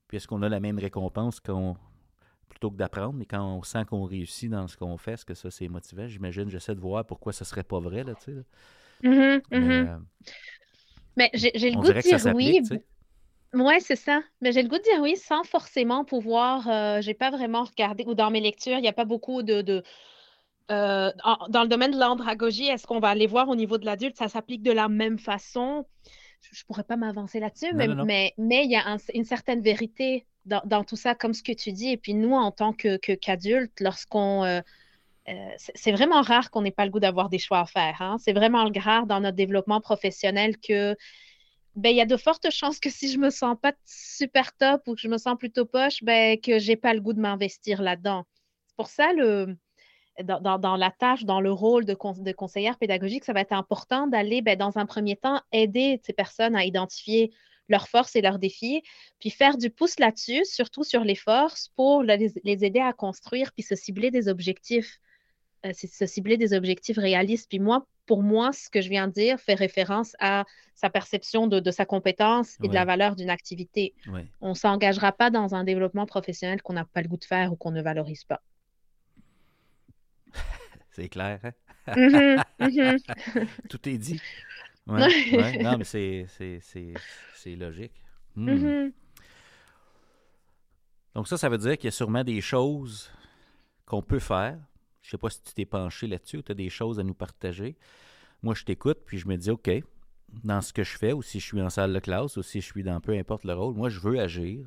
Puis est-ce qu'on a la même récompense qu'on plutôt que d'apprendre, mais quand on sent qu'on réussit dans ce qu'on fait, est-ce que ça c'est motivant? J'imagine, j'essaie de voir pourquoi ça serait pas vrai, là, tu sais. là. Mhm, Mais, mhm. euh, Mais j'ai le goût de dire oui. tu sais. Oui, c'est ça. Mais j'ai le goût de dire oui sans forcément pouvoir. euh, j'ai pas vraiment regardé, ou dans mes lectures, il n'y a pas beaucoup de. de euh, en- dans le domaine de l'andragogie, est-ce qu'on va aller voir au niveau de l'adulte, ça s'applique de la même façon? Je ne pourrais pas m'avancer là-dessus, mais mais mais il y a un- une certaine vérité dans, dans tout ça, comme ce que tu dis. Et puis nous, en tant que, que- qu'adultes, lorsqu'on. euh, euh, c'est vraiment rare qu'on n'ait pas le goût d'avoir des choix à faire. hein. C'est vraiment rare dans notre développement professionnel que ben, il y a de fortes chances que si je me sens pas super top ou que je me sens plutôt poche, ben, que j'ai pas le goût de m'investir là-dedans. C'est pour ça, le, dans, dans- dans la tâche, dans le rôle de, con- de conseillère pédagogique, ça va être important d'aller, ben, dans un premier temps, aider ces personnes à identifier leurs forces et leurs défis, puis faire du pouce là-dessus, surtout sur les forces, pour les, les aider à construire, puis se cibler des objectifs, euh, se cibler des objectifs réalistes. Puis moi, pour moi, ce que je viens de dire fait référence à sa perception de, de sa compétence et de la valeur d'une activité. Ouais. On ne s'engagera pas dans un développement professionnel qu'on n'a pas le goût de faire ou qu'on ne valorise pas. [laughs] C'est clair, hein? Mhm, mhm. [laughs] Tout est dit. [laughs] Ouais, ouais. Non, mais c'est, c'est, c'est, c'est logique. Hmm. Mhm. Donc ça, ça veut dire qu'il y a sûrement des choses qu'on peut faire. Je ne sais pas si tu t'es penché là-dessus ou tu as des choses à nous partager. Moi, je t'écoute, puis je me dis, OK, dans ce que je fais, ou si je suis en salle de classe, ou si je suis dans peu importe le rôle, moi, je veux agir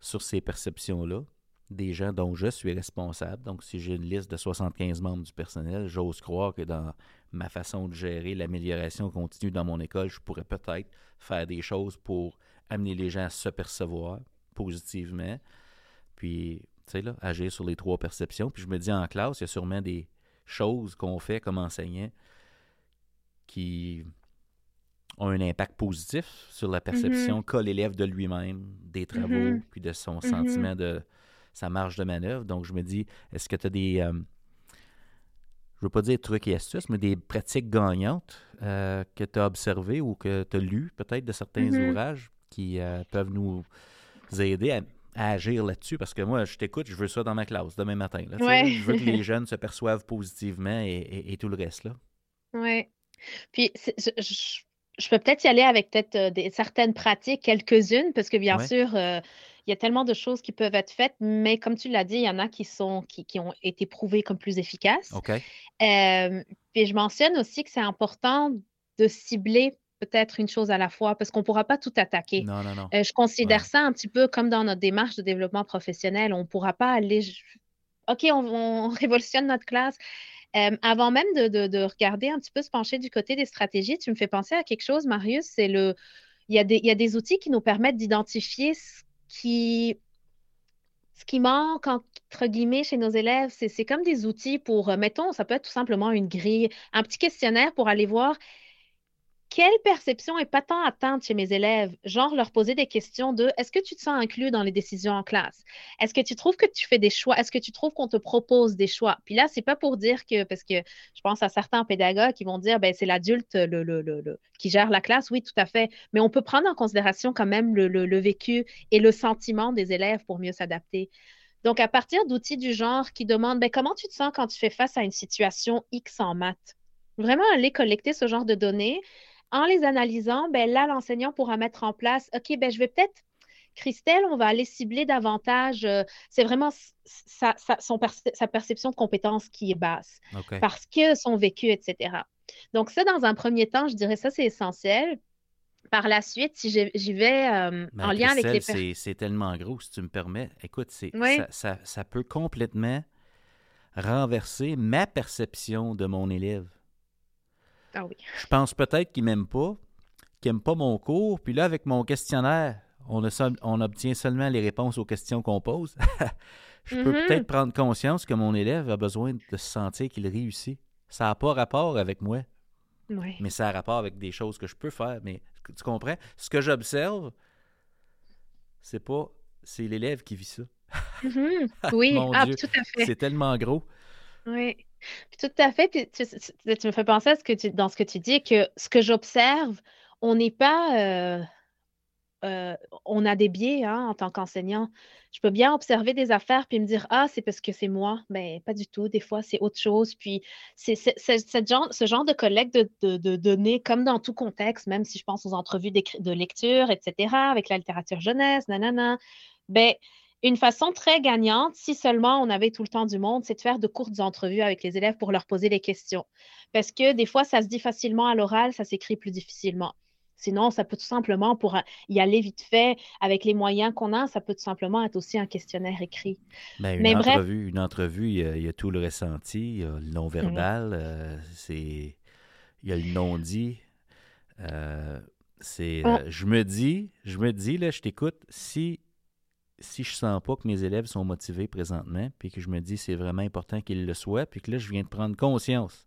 sur ces perceptions-là des gens dont je suis responsable. Donc, si j'ai une liste de 75 membres du personnel, j'ose croire que dans ma façon de gérer l'amélioration continue dans mon école, je pourrais peut-être faire des choses pour amener les gens à se percevoir positivement. Puis, tu sais, là, agir sur les trois perceptions. Puis je me dis en classe, il y a sûrement des choses qu'on fait comme enseignant qui ont un impact positif sur la perception mm-hmm. qu'a l'élève de lui-même, des travaux, mm-hmm. puis de son mm-hmm. sentiment de sa marge de manœuvre. Donc, je me dis, est-ce que tu as des, euh, je veux pas dire trucs et astuces, mais des pratiques gagnantes euh, que tu as observées ou que tu as lues peut-être de certains ouvrages qui euh, peuvent nous aider à, agir là-dessus? Parce que moi, je t'écoute, je veux ça dans ma classe demain matin. Je veux que les [laughs] jeunes se perçoivent positivement et, tout le reste. là. Oui. Puis, je, peux peut-être y aller avec peut-être euh, des, certaines pratiques, quelques-unes, parce que bien sûr, euh, il y a tellement de choses qui peuvent être faites, mais comme tu l'as dit, il y en a qui, sont, qui, qui ont été prouvées comme plus efficaces. OK. Euh, puis je mentionne aussi que c'est important de cibler peut-être une chose à la fois parce qu'on ne pourra pas tout attaquer. Non, non, non. Euh, je considère ça un petit peu comme dans notre démarche de développement professionnel. On ne pourra pas aller. OK, on, [laughs] révolutionne notre classe. Euh, avant même de, regarder un petit peu se pencher du côté des stratégies, tu me fais penser à quelque chose, Marius. C'est le. Il y, a des, il y a des outils qui nous permettent d'identifier ce qui ce qui manque, entre guillemets, chez nos élèves, c'est comme des outils pour, euh, mettons, ça peut être tout simplement une grille, un petit questionnaire pour aller voir quelle perception est pas tant atteinte chez mes élèves? Genre leur poser des questions de est-ce que tu te sens inclus dans les décisions en classe? Est-ce que tu trouves que tu fais des choix? Est-ce que tu trouves qu'on te propose des choix? Puis là, c'est pas pour dire que, parce que je pense à certains pédagogues qui vont dire ben, c'est l'adulte qui gère la classe. Oui, tout à fait. Mais on peut prendre en considération quand même le, vécu et le sentiment des élèves pour mieux s'adapter. Donc, à partir d'outils du genre qui demandent ben, comment tu te sens quand tu fais face à une situation X en maths? Vraiment aller collecter ce genre de données en les analysant, ben là, l'enseignant pourra mettre en place, OK, ben je vais peut-être, Christelle, on va aller cibler davantage, euh, c'est vraiment sa, son sa, perception de compétence qui est basse, parce que son vécu, etc. Donc ça, dans un premier temps, je dirais ça, c'est essentiel. Par la suite, si j'y vais euh, ben, en lien avec les... C'est tellement gros, si tu me permets. Écoute, ça, ça, ça peut complètement renverser ma perception de mon élève. Ah oui. Je pense peut-être qu'il m'aime pas, qu'il n'aime pas mon cours. Puis là, avec mon questionnaire, on, on obtient seulement les réponses aux questions qu'on pose. [laughs] je peux mm-hmm. peut-être prendre conscience que mon élève a besoin de se sentir qu'il réussit. Ça n'a pas rapport avec moi. Mais ça a rapport avec des choses que je peux faire. Mais tu comprends? Ce que j'observe, c'est pas. C'est l'élève qui vit ça. Mm-hmm. [laughs] Oui, ah, tout à fait. C'est tellement gros. Oui tout à fait. Puis tu, me fais penser à ce que tu, dans ce que tu dis, que ce que j'observe, on n'est pas. Euh, euh, on a des biais hein, en tant qu'enseignant. Je peux bien observer des affaires puis me dire Ah, c'est parce que c'est moi. Mais ben, pas du tout. Des fois, c'est autre chose. Puis c'est genre, ce genre de collecte de, données, comme dans tout contexte, même si je pense aux entrevues de lecture, etc., avec la littérature jeunesse, nanana, ben, une façon très gagnante, si seulement on avait tout le temps du monde, c'est de faire de courtes entrevues avec les élèves pour leur poser des questions. Parce que des fois, ça se dit facilement à l'oral, ça s'écrit plus difficilement. Sinon, ça peut tout simplement, pour y aller vite fait, avec les moyens qu'on a, ça peut tout simplement être aussi un questionnaire écrit. Ben, une, entrevue, une entrevue, il y, a, tout le ressenti, il y a le non-verbal, euh, c'est, il y a le non-dit. Euh, c'est, euh, je me dis, je me dis, là, je t'écoute, si si je sens pas que mes élèves sont motivés présentement, puis que je me dis c'est vraiment important qu'ils le soient, puis que là, je viens de prendre conscience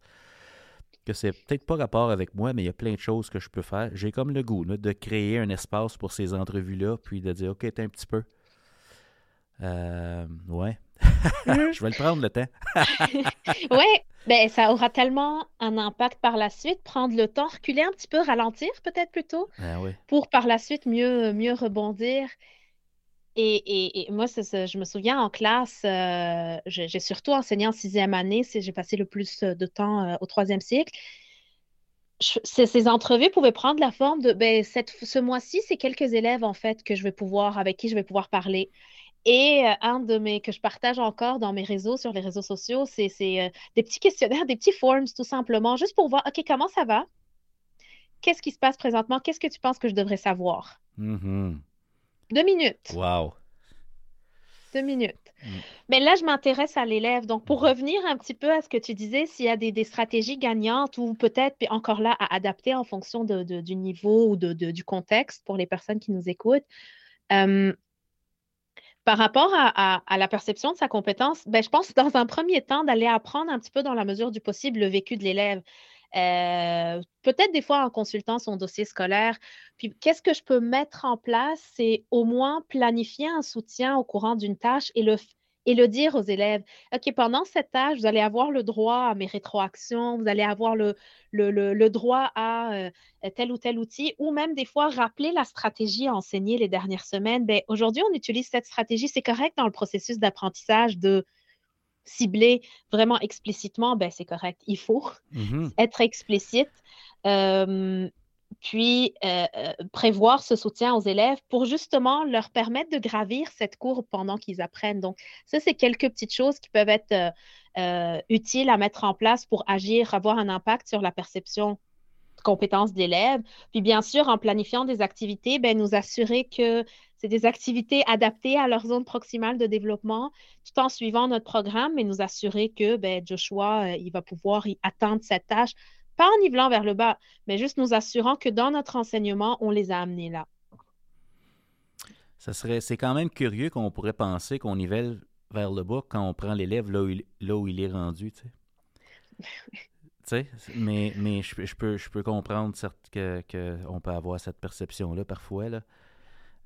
que c'est peut-être pas rapport avec moi, mais il y a plein de choses que je peux faire. J'ai comme le goût de créer un espace pour ces entrevues-là, puis de dire OK, t'es un petit peu. Euh, ouais. Mm-hmm. [laughs] je vais le prendre le temps. [laughs] oui, ben, ça aura tellement un impact par la suite. Prendre le temps, reculer un petit peu, ralentir peut-être plutôt, ah pour par la suite mieux, mieux rebondir. Et, moi, je me souviens en classe, euh, j'ai surtout enseigné en sixième année, j'ai passé le plus de temps euh, au troisième cycle. ces entrevues pouvaient prendre la forme de ben, ce mois-ci, c'est quelques élèves en fait que je vais pouvoir, avec qui je vais pouvoir parler. Et euh, un de mes que je partage encore dans mes réseaux, sur les réseaux sociaux, c'est des petits questionnaires, [laughs] des petits forms tout simplement, juste pour voir, OK, comment ça va? qu'est-ce qui se passe présentement? Qu'est-ce que tu penses que je devrais savoir? Mhm. Deux minutes. Wow. Deux minutes. Mm. Mais là, je m'intéresse à l'élève. Donc, pour revenir un petit peu à ce que tu disais, s'il y a des, des stratégies gagnantes ou peut-être, encore là, à adapter en fonction de, de- du niveau ou de, de- du contexte pour les personnes qui nous écoutent. euh, par rapport à, à- à la perception de sa compétence, ben, je pense dans un premier temps d'aller apprendre un petit peu dans la mesure du possible le vécu de l'élève. Euh, peut-être des fois en consultant son dossier scolaire. Puis qu'est-ce que je peux mettre en place? C'est au moins planifier un soutien au courant d'une tâche et le, et le dire aux élèves. OK, pendant cette tâche, vous allez avoir le droit à mes rétroactions, vous allez avoir le, le, le- le droit à euh, tel ou tel outil, ou même des fois rappeler la stratégie enseignée les dernières semaines. Ben, aujourd'hui, on utilise cette stratégie. C'est correct dans le processus d'apprentissage de cibler vraiment explicitement, ben, c'est correct. Il faut Mhm. [laughs] être explicite. Euh, puis euh, euh, prévoir ce soutien aux élèves pour justement leur permettre de gravir cette courbe pendant qu'ils apprennent. Donc, ça, c'est quelques petites choses qui peuvent être euh, euh, utiles à mettre en place pour agir, avoir un impact sur la perception de compétences d'élèves. Puis, bien sûr, en planifiant des activités, ben, nous assurer que c'est des activités adaptées à leur zone proximale de développement, tout en suivant notre programme, mais nous assurer que ben, Joshua, euh, il va pouvoir y atteindre cette tâche pas en nivelant vers le bas, mais juste nous assurant que dans notre enseignement, on les a amenés là. Ça serait, c'est quand même curieux qu'on pourrait penser qu'on nivelle vers le bas quand on prend l'élève là où il, là où il est rendu, tu sais. [laughs] Tu sais, mais, mais je, peux- je peux, je peux comprendre certes que, que on peut avoir cette perception-là parfois. Là.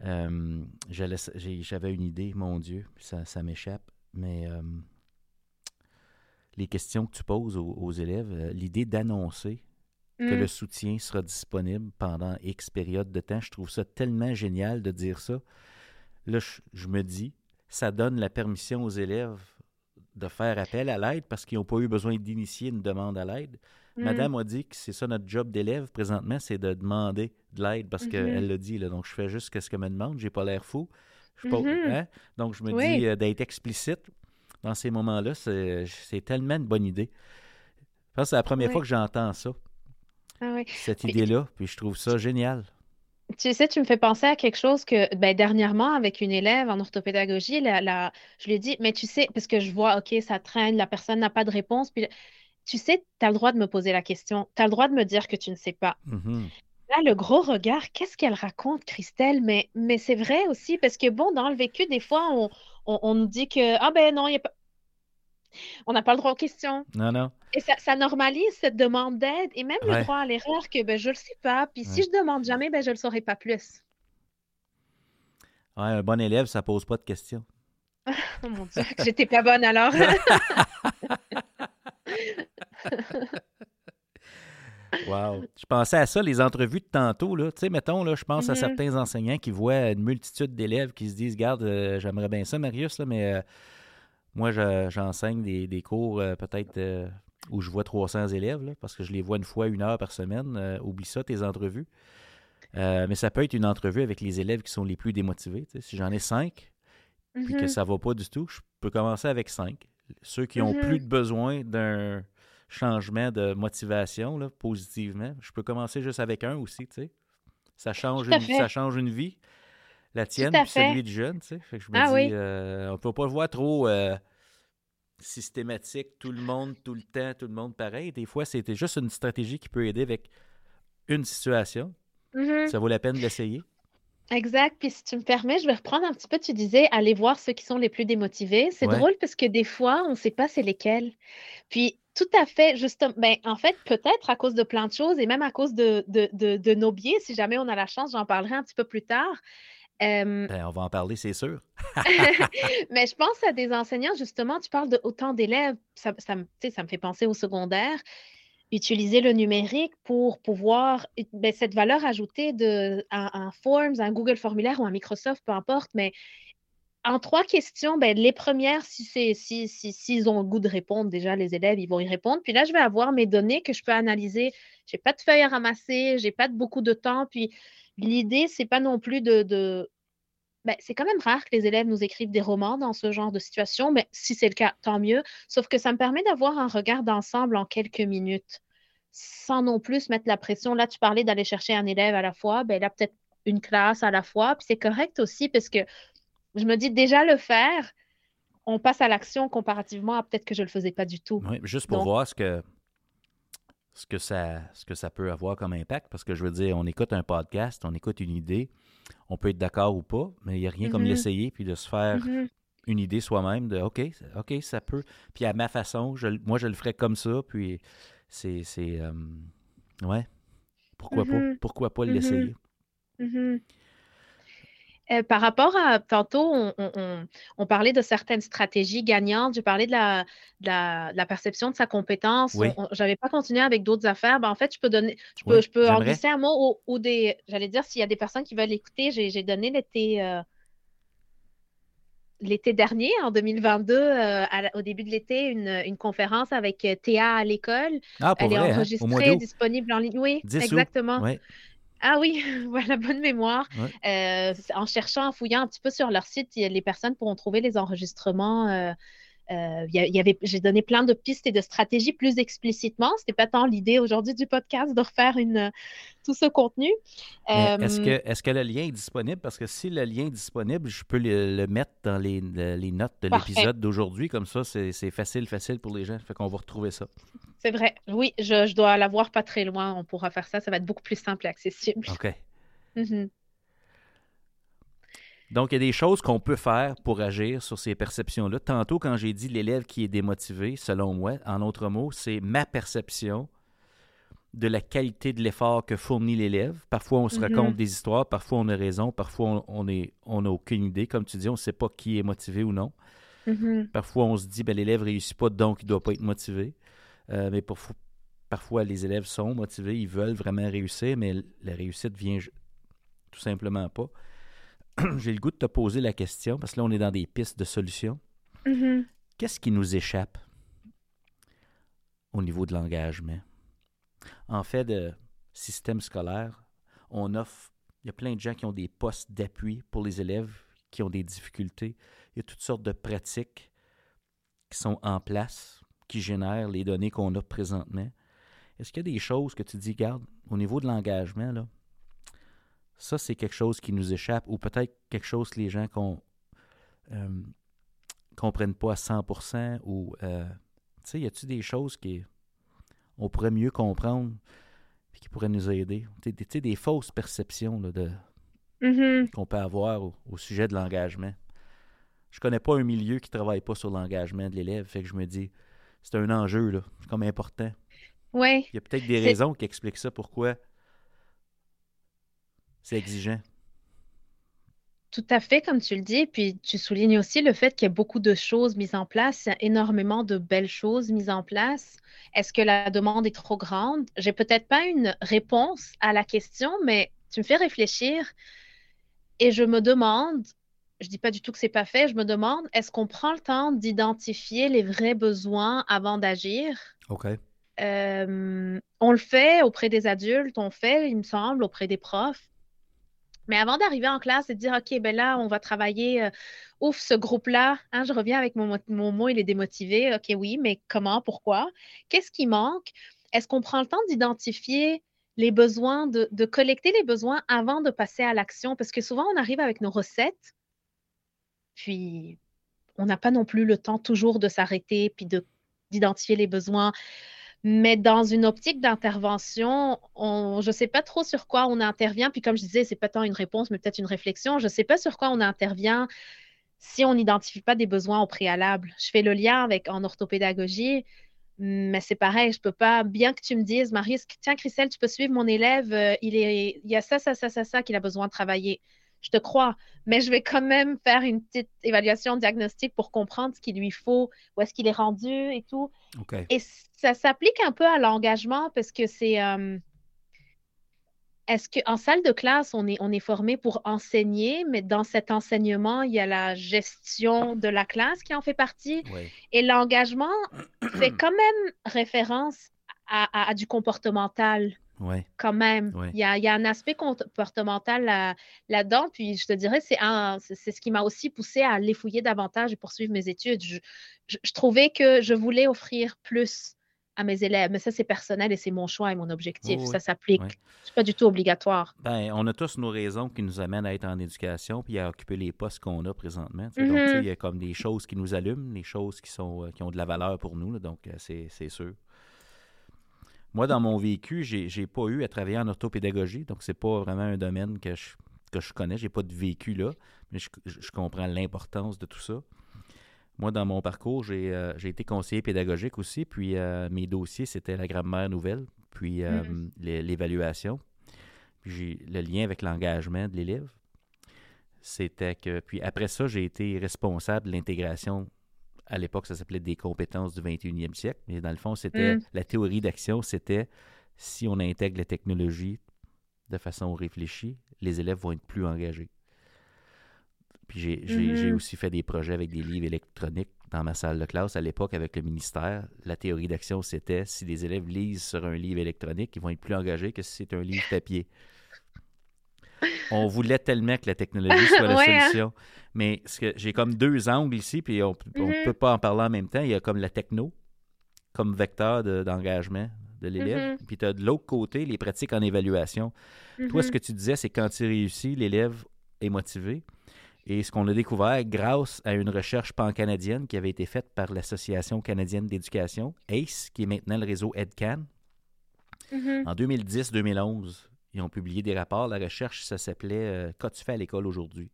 Euh, J'avais une idée, mon Dieu, puis ça, ça m'échappe, mais euh, les questions que tu poses aux, aux élèves, euh, l'idée d'annoncer que Mm. le soutien sera disponible pendant X période de temps. Je trouve ça tellement génial de dire ça. Là, je, je me dis, ça donne la permission aux élèves de faire appel à l'aide parce qu'ils n'ont pas eu besoin d'initier une demande à l'aide. Mm. Madame a dit que c'est ça notre job d'élève présentement, c'est de demander de l'aide parce Mhm. qu'elle l'a dit. Là, donc, je fais juste ce qu'elle me demande, j'ai pas l'air fou. Je Mhm. hein? Donc, je me Oui. dis euh, d'être explicite dans ces moments-là, c'est tellement une bonne idée. Je pense que c'est la première Oui. fois que j'entends ça Ah oui. cette idée-là, puis je trouve ça génial. Tu sais, tu me fais penser à quelque chose que, ben, dernièrement, avec une élève en orthopédagogie, la, la- je lui ai dit, mais tu sais, parce que je vois, OK, ça traîne, la personne n'a pas de réponse, puis tu sais, tu as le droit de me poser la question, tu as le droit de me dire que tu ne sais pas. Mhm. Là, le gros regard, qu'est-ce qu'elle raconte, Christelle? Mais, mais c'est vrai aussi, parce que bon, dans le vécu, des fois, on, on, on nous dit que, ah ben non, il a pas... on n'a pas le droit aux questions. Non, non. Et ça, ça normalise cette demande d'aide et même le droit à l'erreur que ben, je ne le sais pas, puis si je demande jamais, ben, je ne le saurai pas plus. Ouais, un bon élève, ça pose pas de questions. [laughs] Oh mon Dieu, j'étais pas bonne alors. [laughs] [laughs] Wow. Je pensais à ça, les entrevues de tantôt. Là. Tu sais, mettons, là, je pense à Mhm. certains enseignants qui voient une multitude d'élèves qui se disent Garde, euh, j'aimerais bien ça, Marius, là, mais euh, moi, je- j'enseigne des, des cours euh, peut-être où je vois 300 élèves, là, parce que je les vois une fois, une heure par semaine. Oublie ça, tes entrevues. Mais ça peut être une entrevue avec les élèves qui sont les plus démotivés. tu sais. Si j'en ai cinq, puis que Mhm. ça va pas du tout, je peux commencer avec cinq. Ceux qui ont Mhm. plus de besoin d'un changement de motivation, là, positivement, je peux commencer juste avec un aussi, tu sais. Ça change, une, ça change une vie, la tienne fait. celui du jeune, tu sais. Fait que je me Ah dis, oui. euh, on peut pas le voir trop euh, systématique, tout le monde, tout le temps, tout le monde pareil. Des fois, c'était juste une stratégie qui peut aider avec une situation. Mhm. Ça vaut la peine de l'essayer. Exact. Puis si tu me permets, je vais reprendre un petit peu, tu disais, aller voir ceux qui sont les plus démotivés. C'est Ouais. drôle parce que des fois, on ne sait pas c'est lesquels. Puis tout à fait, justement, ben, en fait, peut-être à cause de plein de choses et même à cause de, de, de, de nos biais, si jamais on a la chance, j'en parlerai un petit peu plus tard. Euh, Ben, on va en parler, c'est sûr. [laughs] [laughs] mais je pense à des enseignants, justement, tu parles de autant d'élèves, ça, ça, ça me fait penser au secondaire, utiliser le numérique pour pouvoir, ben, cette valeur ajoutée de, un, un Forms, un Google Formulaire ou un Microsoft, peu importe, mais en trois questions, ben, les premières, si c'est, si, si, s'ils ont le goût de répondre, déjà, les élèves, ils vont y répondre. Puis là, je vais avoir mes données que je peux analyser. J'ai pas de feuilles à ramasser, j'ai pas de beaucoup de temps. Puis l'idée, c'est pas non plus de, de... Ben, c'est quand même rare que les élèves nous écrivent des romans dans ce genre de situation, mais si c'est le cas, tant mieux. Sauf que ça me permet d'avoir un regard d'ensemble en quelques minutes. sans non plus mettre la pression. Là, tu parlais d'aller chercher un élève à la fois, ben là, peut-être une classe à la fois. Puis c'est correct aussi parce que je me dis déjà le faire, on passe à l'action comparativement à peut-être que je ne le faisais pas du tout. Oui, juste pour voir ce que, ce, que ça, ce que ça peut avoir comme impact, parce que je veux dire, on écoute un podcast, on écoute une idée, on peut être d'accord ou pas, mais il n'y a rien comme mm-hmm. l'essayer puis de se faire mm-hmm. une idée soi-même de OK, OK, ça peut. Puis à ma façon, je, moi, je le ferais comme ça, puis c'est. euh, ouais. Pourquoi pas? Mm-hmm. Pourquoi pas l'essayer? Euh, par rapport à tantôt, on, parlait de certaines stratégies gagnantes. Je parlais de la, la, perception de sa compétence. Je n'avais pas continué avec d'autres affaires. Ben, en fait, je peux donner, je peux, je peux en glisser un mot ou, des. J'allais dire, s'il y a des personnes qui veulent l'écouter, j'ai donné l'été. Euh, l'été dernier, en 2022, euh, au début de l'été, une, conférence avec Théa à l'école. Ah, Elle est hein? enregistrée, disponible en ligne. Oui, exactement. Ah oui, [laughs] voilà, bonne mémoire. Euh, en cherchant, en fouillant un petit peu sur leur site, les personnes pourront trouver les enregistrements euh, euh, y avait, j'ai donné plein de pistes et de stratégies plus explicitement. C'était pas tant l'idée aujourd'hui du podcast de refaire une, tout ce contenu. est-ce, que, est-ce que le lien est disponible? Parce que si le lien est disponible, je peux le, mettre dans les, les notes de l'épisode d'aujourd'hui. Comme ça, c'est, facile, facile pour les gens. Fait qu'on va retrouver ça. C'est vrai. Oui, je, je dois l'avoir pas très loin. On pourra faire ça. Ça va être beaucoup plus simple et accessible. OK. Mm-hmm. [laughs] Donc, il y a des choses qu'on peut faire pour agir sur ces perceptions-là. Tantôt, quand j'ai dit l'élève qui est démotivé, selon moi, en autres mots, c'est ma perception de la qualité de l'effort que fournit l'élève. Parfois, on se mm-hmm. raconte des histoires, parfois on a raison, parfois on n'a on aucune idée. Comme tu dis, on ne sait pas qui est motivé ou non. Mm-hmm. Parfois, on se dit, ben, l'élève ne réussit pas, donc il ne doit pas être motivé. Euh, mais parfois, les élèves sont motivés, ils veulent vraiment réussir, mais la réussite vient tout simplement pas. [clears throat] j'ai le goût de te poser la question, parce que là, on est dans des pistes de solutions. Mm-hmm. Qu'est-ce qui nous échappe au niveau de l'engagement? En fait, de système scolaire, on offre, il y a plein de gens qui ont des postes d'appui pour les élèves qui ont des difficultés. Il y a toutes sortes de pratiques qui sont en place, qui génèrent les données qu'on a présentement. Est-ce qu'il y a des choses que tu dis, garde, au niveau de l'engagement, là, ça, c'est quelque chose qui nous échappe ou peut-être quelque chose que les gens ne euh, comprennent pas à 100% ou, euh, tu sais, y a-t-il des choses qu'on pourrait mieux comprendre et qui pourraient nous aider? Tu sais, des fausses perceptions de, mm-hmm. qu'on peut avoir au, sujet de l'engagement. Je connais pas un milieu qui travaille pas sur l'engagement de l'élève, fait que je me dis, c'est un enjeu, là, c'est comme important. Oui. Il y a peut-être des raisons qui expliquent ça, pourquoi c'est exigeant. Tout à fait, comme tu le dis. Puis tu soulignes aussi le fait qu'il y a beaucoup de choses mises en place, il y a énormément de belles choses mises en place. Est-ce que la demande est trop grande? J'ai peut-être pas une réponse à la question, mais tu me fais réfléchir et je me demande, je dis pas du tout que c'est pas fait, je me demande, est-ce qu'on prend le temps d'identifier les vrais besoins avant d'agir? OK. Euh, on le fait auprès des adultes, on le fait, il me semble, auprès des profs. Mais avant d'arriver en classe et de dire, OK, ben là, on va travailler, euh, ouf, ce groupe-là, hein, je reviens avec mon, mon, mot, il est démotivé. OK, oui, mais comment, pourquoi? Qu'est-ce qui manque? Est-ce qu'on prend le temps d'identifier les besoins, de, de, collecter les besoins avant de passer à l'action? Parce que souvent, on arrive avec nos recettes, puis on n'a pas non plus le temps toujours de s'arrêter, puis d'identifier les besoins. Mais dans une optique d'intervention, je ne sais pas trop sur quoi on intervient. Puis comme je disais, ce n'est pas tant une réponse, mais peut-être une réflexion. Je ne sais pas sur quoi on intervient si on n'identifie pas des besoins au préalable. Je fais le lien avec en orthopédagogie, mais c'est pareil, je ne peux pas, bien que tu me dises, Marie, tiens, Christelle, tu peux suivre mon élève, euh, il, est, il y a ça, ça, ça, ça, ça qu'il a besoin de travailler je te crois, mais je vais quand même faire une petite évaluation diagnostique pour comprendre ce qu'il lui faut, où est-ce qu'il est rendu et tout. Et ça s'applique un peu à l'engagement parce que c'est. Euh, est-ce qu'en salle de classe, on est, on est formé pour enseigner, mais dans cet enseignement, il y a la gestion de la classe qui en fait partie. Et l'engagement fait [clears throat] quand même référence à du comportemental. Quand même. Il, y a, un aspect comportemental là-dedans. puis je te dirais, c'est, c'est, ce qui m'a aussi poussé à aller fouiller davantage et poursuivre mes études. Je, trouvais que je voulais offrir plus à mes élèves. Mais ça, c'est personnel et c'est mon choix et mon objectif. ça s'applique. C'est pas du tout obligatoire. Ben, on a tous nos raisons qui nous amènent à être en éducation puis à occuper les postes qu'on a présentement. Donc, mm-hmm. il y a comme des choses qui nous allument, des choses qui, sont, euh, qui ont de la valeur pour nous. donc, euh, c'est sûr. Moi, dans mon vécu, j'ai n'ai pas eu à travailler en orthopédagogie, donc c'est pas vraiment un domaine que je, que je connais. J'ai pas de vécu là, mais je, je comprends l'importance de tout ça. Moi, dans mon parcours, j'ai euh, été conseiller pédagogique aussi, puis euh, mes dossiers, c'était la grammaire nouvelle, puis euh, mm-hmm. l'évaluation, puis le lien avec l'engagement de l'élève. C'était que, puis après ça, j'ai été responsable de l'intégration. À l'époque, ça s'appelait des compétences du 21e siècle, mais dans le fond, c'était mm. la théorie d'action, c'était si on intègre la technologie de façon réfléchie, les élèves vont être plus engagés. Puis j'ai mm-hmm. aussi fait des projets avec des livres électroniques dans ma salle de classe à l'époque avec le ministère. La théorie d'action, c'était si les élèves lisent sur un livre électronique, ils vont être plus engagés que si c'est un livre papier. On voulait tellement que la technologie soit la [laughs] hein? solution. Mais j'ai comme deux angles ici, puis on ne mm-hmm. peut pas en parler en même temps. Il y a comme la techno, comme vecteur d'engagement de, l'élève. Mm-hmm. Puis tu as de l'autre côté les pratiques en évaluation. Toi, ce que tu disais, c'est quand tu réussis, l'élève est motivé. Et ce qu'on a découvert grâce à une recherche pan-canadienne qui avait été faite par l'Association canadienne d'éducation, ACE, qui est maintenant le réseau EdCan. En 2010-2011, ils ont publié des rapports. La recherche, ça s'appelait euh, Qu'as-tu fait à l'école aujourd'hui?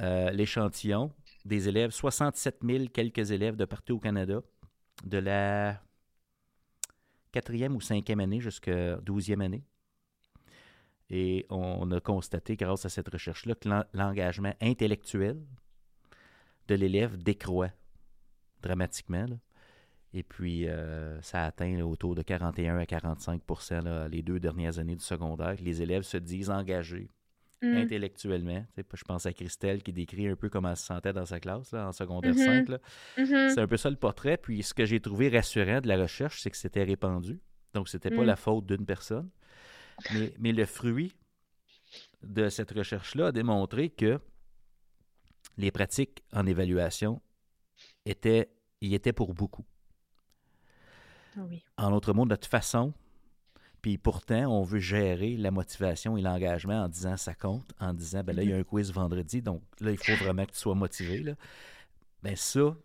Euh, l'échantillon des élèves, 67 000 quelques élèves de partout au Canada, de la quatrième ou cinquième année jusqu'à douzième année. Et on a constaté, grâce à cette recherche-là, que l'engagement intellectuel de l'élève décroît dramatiquement. Et puis, euh, ça atteint autour de 41 à 45% les deux dernières années du secondaire. Les élèves se disent engagés mm. intellectuellement. je pense à Christelle qui décrit un peu comment elle se sentait dans sa classe en secondaire 5. Mm-hmm. Mm-hmm. C'est un peu ça le portrait. Puis, ce que j'ai trouvé rassurant de la recherche, c'est que c'était répandu. Donc, c'était pas mm. la faute d'une personne. Mais, le fruit de cette recherche-là a démontré que les pratiques en évaluation étaient, y étaient pour beaucoup. Ah oui. En autre mot, notre façon, puis pourtant, on veut gérer la motivation et l'engagement en disant ça compte, en disant ben là, il y a un quiz vendredi, donc là, il faut vraiment que tu sois motivé. Là. Ben ça,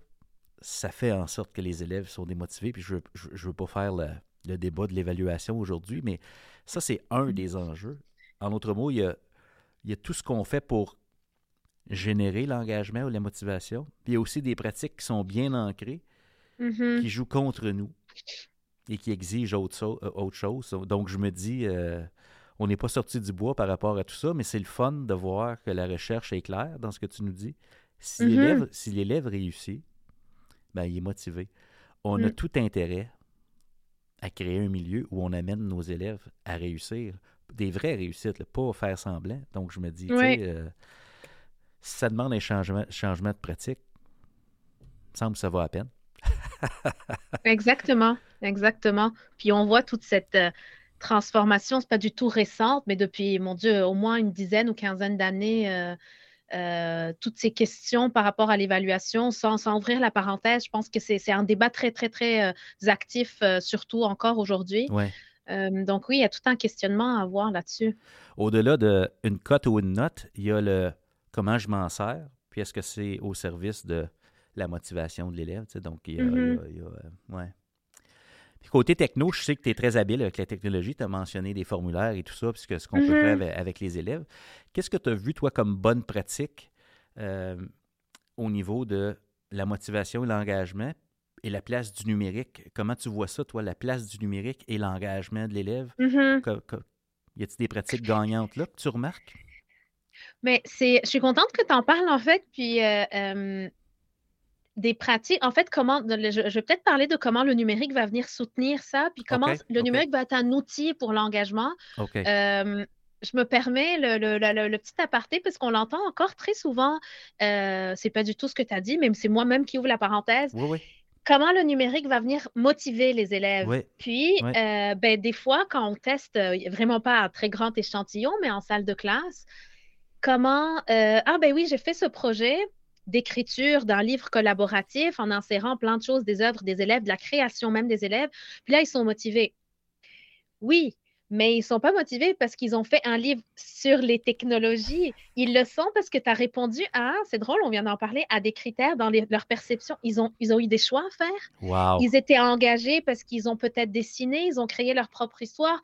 ça fait en sorte que les élèves sont démotivés. Puis je ne veux, pas faire le, le débat de l'évaluation aujourd'hui, mais ça, c'est un des enjeux. En autre mot, il y a, il y a tout ce qu'on fait pour générer l'engagement ou la motivation. Puis il y a aussi des pratiques qui sont bien ancrées, mm-hmm. qui jouent contre nous et qui autre, euh, autre chose. Donc je me dis, euh, on n'est pas sorti du bois par rapport à tout ça, mais c'est le fun de voir que la recherche est claire dans ce que tu nous dis. Si mm-hmm. l'élève réussit, ben, il est motivé. On a mm. tout intérêt à créer un milieu où on amène nos élèves à réussir. Des vraies réussites, pas faire semblant. Donc, je me dis, euh, si ça demande un changement, changement de pratique, il me semble que ça va à peine. Exactement, exactement. Puis on voit toute cette euh, transformation, c'est pas du tout récente, mais depuis, mon Dieu, au moins une dizaine ou quinzaine d'années, euh, euh, toutes ces questions par rapport à l'évaluation, sans, ouvrir la parenthèse, je pense que c'est un débat très, très, très euh, actif, surtout encore aujourd'hui. donc oui, il y a tout un questionnement à avoir là-dessus. Au-delà d'une cote ou une note, il y a le comment je m'en sers, puis est-ce que c'est au service de la motivation de l'élève. Donc, il y a, mm-hmm. Côté techno, je sais que tu es très habile avec la technologie. Tu as mentionné des formulaires et tout ça, puisque ce qu'on peut faire mm-hmm. avec, les élèves. Qu'est-ce que tu as vu, toi, comme bonne pratique euh, au niveau de la motivation et l'engagement et la place du numérique? Comment tu vois ça, toi, la place du numérique et l'engagement de l'élève? Mm-hmm. Y a-t-il des pratiques gagnantes là que tu remarques? Mais c'est, je suis contente que tu en parles, en fait. Puis, euh, euh, des pratiques. En fait, comment je, vais peut-être parler de comment le numérique va venir soutenir ça, puis comment le numérique va être un outil pour l'engagement. Euh, je me permets le, petit aparté parce qu'on l'entend encore très souvent. Euh, c'est pas du tout ce que tu as dit, même c'est moi-même qui ouvre la parenthèse. Comment le numérique va venir motiver les élèves? Puis, euh, ben, des fois, quand on teste, vraiment pas un très grand échantillon, mais en salle de classe, comment, ah ben oui, j'ai fait ce projet, d'écriture d'un livre collaboratif en insérant plein de choses, des œuvres des élèves, de la création même des élèves. Puis là, ils sont motivés. Oui, mais ils ne sont pas motivés parce qu'ils ont fait un livre sur les technologies. Ils le sont parce que tu as répondu à, c'est drôle, on vient d'en parler, à des critères dans leur perception. Ils ont, ils ont eu des choix à faire. Ils étaient engagés parce qu'ils ont peut-être dessiné, ils ont créé leur propre histoire.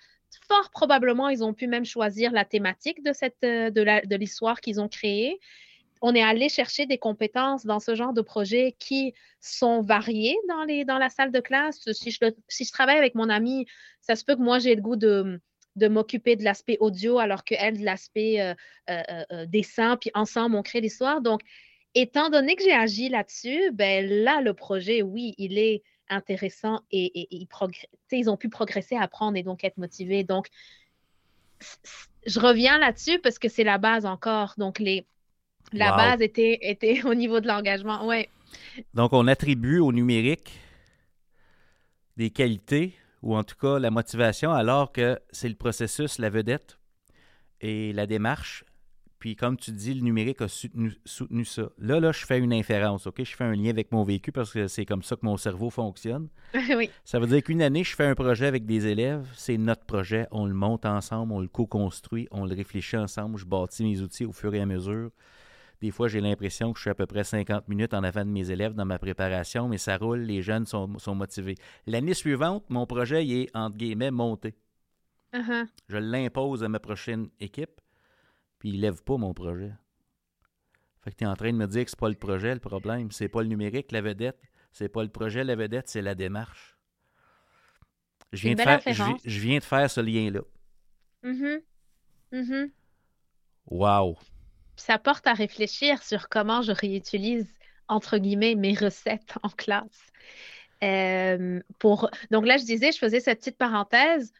Fort probablement, ils ont pu même choisir la thématique de, cette, euh, de l'histoire qu'ils ont créée on est allé chercher des compétences dans ce genre de projet qui sont variées dans, les, dans la salle de classe. Si je, si je travaille avec mon ami, ça se peut que moi, j'ai le goût de, de m'occuper de l'aspect audio alors qu'elle de l'aspect euh, euh, euh, dessin, puis ensemble, on crée l'histoire. Donc, étant donné que j'ai agi là-dessus, ben là, le projet, oui, il est intéressant et, ils ont pu progresser, apprendre et donc être motivés. Donc, je reviens là-dessus parce que c'est la base encore. Donc, les, la base était, était [laughs] au niveau de l'engagement, oui. Donc, on attribue au numérique des qualités, ou en tout cas la motivation, alors que c'est le processus, la vedette et la démarche. Puis, comme tu dis, le numérique a soutenu, ça. Là, là, je fais une inférence, OK? Je fais un lien avec mon vécu parce que c'est comme ça que mon cerveau fonctionne. [laughs] oui. Ça veut dire qu'une année, je fais un projet avec des élèves. C'est notre projet. On le monte ensemble, on le co-construit, on le réfléchit ensemble. Je bâtis mes outils au fur et à mesure. Des fois, j'ai l'impression que je suis à peu près 50 minutes en avant de mes élèves dans ma préparation, mais ça roule, les jeunes sont, motivés. L'année suivante, mon projet il est, entre guillemets, monté. Uh-huh. Je l'impose à ma prochaine équipe, puis ils ne lèvent pas mon projet. Fait que tu es en train de me dire que c'est pas le projet le problème, c'est pas le numérique, la vedette, c'est pas le projet, la vedette, c'est la démarche. Je viens, de faire, je, viens de faire ce lien-là. Mm-hmm. Wow! Ça porte à réfléchir sur comment je réutilise, entre guillemets, mes recettes en classe. Euh, pour... Donc là, je disais, je faisais cette petite parenthèse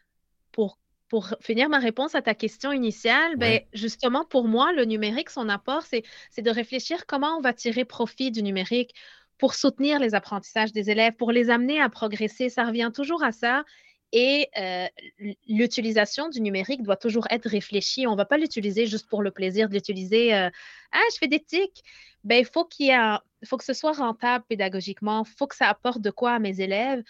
pour, pour finir ma réponse à ta question initiale. Ben, justement, pour moi, le numérique, son apport, c'est de réfléchir comment on va tirer profit du numérique pour soutenir les apprentissages des élèves, pour les amener à progresser. Ça revient toujours à ça. Et euh, l'utilisation du numérique doit toujours être réfléchie. On ne va pas l'utiliser juste pour le plaisir de l'utiliser. Euh, ah, je fais des tics. Ben, il faut qu'il faut que ce soit rentable pédagogiquement. Il faut que ça apporte de quoi à mes élèves.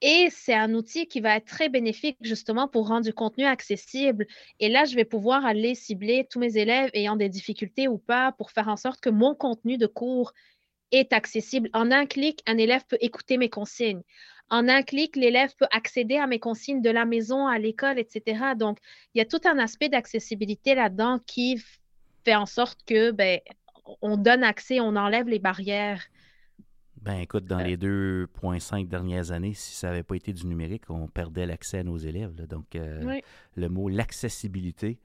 Et c'est un outil qui va être très bénéfique justement pour rendre du contenu accessible. Et là, je vais pouvoir aller cibler tous mes élèves ayant des difficultés ou pas pour faire en sorte que mon contenu de cours est accessible. En un clic, un élève peut écouter mes consignes. En un clic, l'élève peut accéder à mes consignes de la maison, à l'école, etc. Donc, il y a tout un aspect d'accessibilité là-dedans qui fait en sorte que ben, on donne accès, on enlève les barrières. Ben écoute, dans euh. les 2,5 dernières années, si ça n'avait pas été du numérique, on perdait l'accès à nos élèves. Donc, euh, le mot l'accessibilité,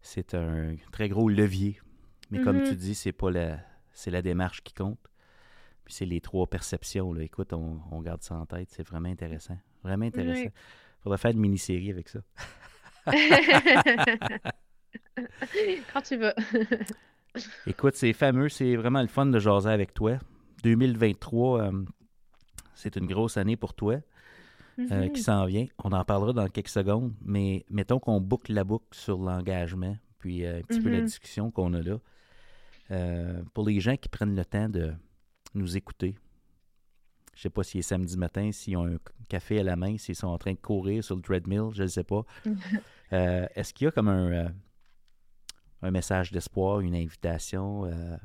c'est un très gros levier. Mais comme tu mm-hmm. dis, c'est pas la, c'est la démarche qui compte c'est les trois perceptions. Là. Écoute, on, garde ça en tête. C'est vraiment intéressant. Vraiment intéressant. Il faudrait faire une mini-série avec ça. [laughs] Quand tu veux. [laughs] Écoute, c'est fameux. C'est vraiment le fun de jaser avec toi. 2023, euh, c'est une grosse année pour toi euh, mm-hmm. qui s'en vient. On en parlera dans quelques secondes, mais mettons qu'on boucle la boucle sur l'engagement, puis euh, un petit peu la mm-hmm. discussion qu'on a là. pour les gens qui prennent le temps de, nous écouter. Je ne sais pas s'il est samedi matin, s'ils ont un café à la main, s'ils sont en train de courir sur le treadmill, je ne sais pas. [laughs] Euh, est-ce qu'il y a comme un, euh, un message d'espoir, une invitation, euh,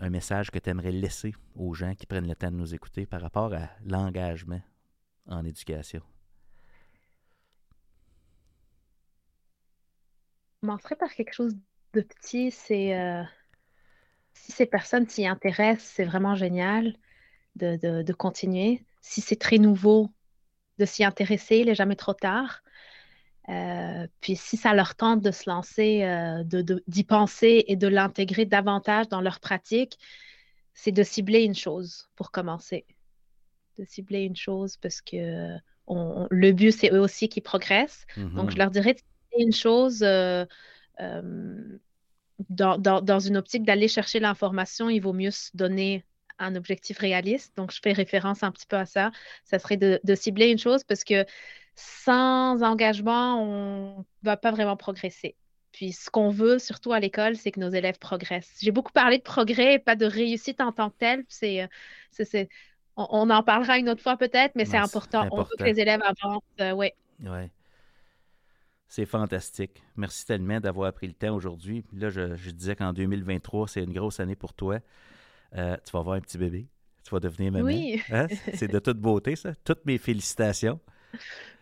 un message que tu aimerais laisser aux gens qui prennent le temps de nous écouter par rapport à l'engagement en éducation? Je commencerai par quelque chose de petit, c'est si ces personnes s'y intéressent, c'est vraiment génial de, continuer. Si c'est très nouveau, de s'y intéresser, il n'est jamais trop tard. Euh, puis si ça leur tente de se lancer, euh, d'y penser et de l'intégrer davantage dans leur pratique, c'est de cibler une chose pour commencer. De cibler une chose parce que le but, c'est eux aussi qui progressent. Donc, je mm-hmm. leur dirais de cibler une chose euh, dans, une optique d'aller chercher l'information, il vaut mieux se donner un objectif réaliste. Donc, je fais référence un petit peu à ça. Ça serait de, cibler une chose parce que sans engagement, on ne va pas vraiment progresser. puis ce qu'on veut, surtout à l'école, c'est que nos élèves progressent. J'ai beaucoup parlé de progrès, pas de réussite en tant que telle. C'est, c'est, on, en parlera une autre fois peut-être, mais c'est important. On veut que les élèves avancent. Euh, oui. Ouais. C'est fantastique. Merci tellement d'avoir pris le temps aujourd'hui. Là, je, disais qu'en 2023, c'est une grosse année pour toi. Euh, tu vas avoir un petit bébé. Tu vas devenir maman. Oui. Hein? C'est de toute beauté, ça. Toutes mes félicitations.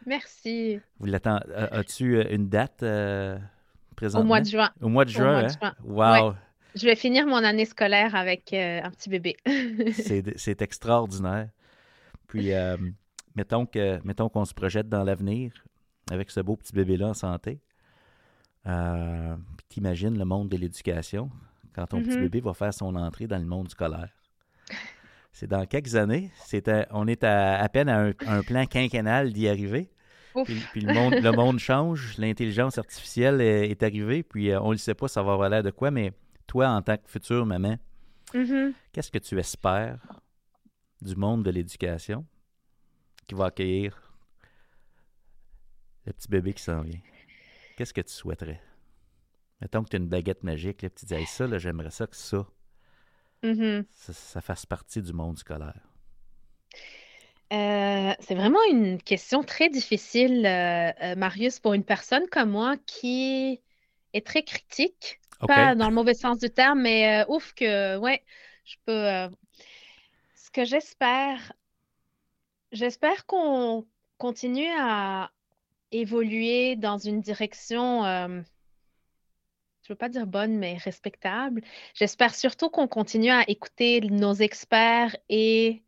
Merci. Vous As-tu euh, une date euh, Au mois de juin. Au mois de juin, hein? Wow. Je vais finir mon année scolaire avec un petit bébé. [laughs] c'est extraordinaire. Puis, mettons que mettons qu'on se projette dans l'avenir avec ce beau petit bébé-là en santé. Euh, T'imagines le monde de l'éducation quand ton petit mm-hmm. bébé va faire son entrée dans le monde scolaire. C'est dans quelques années. on est à, peine à un, plan quinquennal d'y arriver. Puis, le, monde, le monde change, l'intelligence artificielle est, arrivée, puis euh, on ne sait pas ça va avoir l'air de quoi, mais toi, en tant que future maman, mm-hmm. qu'est-ce que tu espères du monde de l'éducation qui va accueillir le petit bébé qui s'en vient, qu'est-ce que tu souhaiterais? Mettons que tu as une baguette magique, là, tu dis ça, j'aimerais ça que mm-hmm. ça, ça, fasse partie du monde scolaire. Euh, c'est vraiment une question très difficile, euh, euh, Marius, pour une personne comme moi qui est très critique. Pas dans le mauvais sens du terme, mais ouf que, ouais, je peux. ce que j'espère, j'espère qu'on continue à, évoluer dans une direction, euh, je ne veux pas dire bonne, mais respectable. J'espère surtout qu'on continue à écouter nos experts et,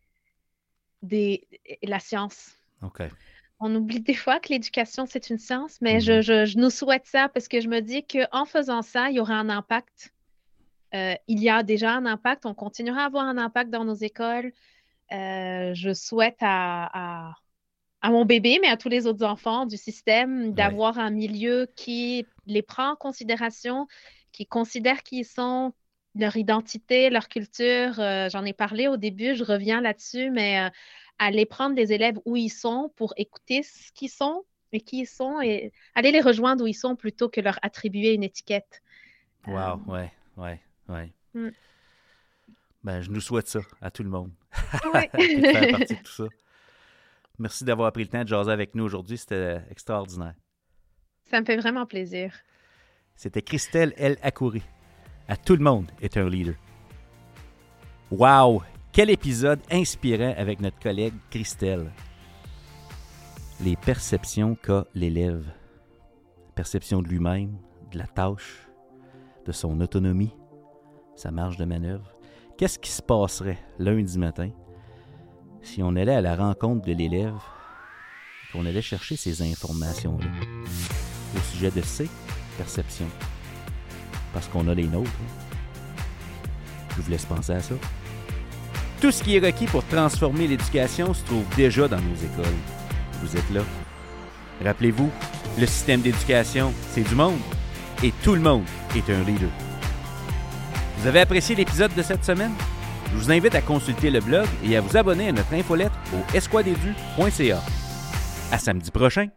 des, la science. OK. On oublie des fois que l'éducation, c'est une science, mais je, mm-hmm. je, nous souhaite ça parce que je me dis qu'en faisant ça, il y aura un impact. Euh, il y a déjà un impact. On continuera à avoir un impact dans nos écoles. Euh, je souhaite à à mon bébé, mais à tous les autres enfants du système, d'avoir un milieu qui les prend en considération, qui considère qui ils sont, leur identité, leur culture. Euh, j'en ai parlé au début, je reviens là-dessus, mais euh, aller prendre les élèves où ils sont pour écouter ce qu'ils sont et qui ils sont et aller les rejoindre où ils sont plutôt que leur attribuer une étiquette. Wow, euh, ouais, ouais, ouais. Mm. Ben, je nous souhaite ça à tout le monde. Oui. [laughs] faire partie de tout ça. Merci d'avoir pris le temps de jaser avec nous aujourd'hui. C'était extraordinaire. Ça me fait vraiment plaisir. C'était Christelle El Akouri. À tout le monde est un leader. Wow! Quel épisode inspirant avec notre collègue Christelle. Les perceptions qu'a l'élève. Perception de lui-même, de la tâche, de son autonomie, sa marge de manœuvre. Qu'est-ce qui se passerait lundi matin si on allait à la rencontre de l'élève, qu'on allait chercher ces informations-là au sujet de ses perceptions, parce qu'on a les nôtres. Hein. Je vous laisse penser à ça. Tout ce qui est requis pour transformer l'éducation se trouve déjà dans nos écoles. Vous êtes là. Rappelez-vous, le système d'éducation, c'est du monde. Et tout le monde est un leader. Vous avez apprécié l'épisode de cette semaine? Je vous invite à consulter le blog et à vous abonner à notre infolettre au esquadedu.ca. À samedi prochain!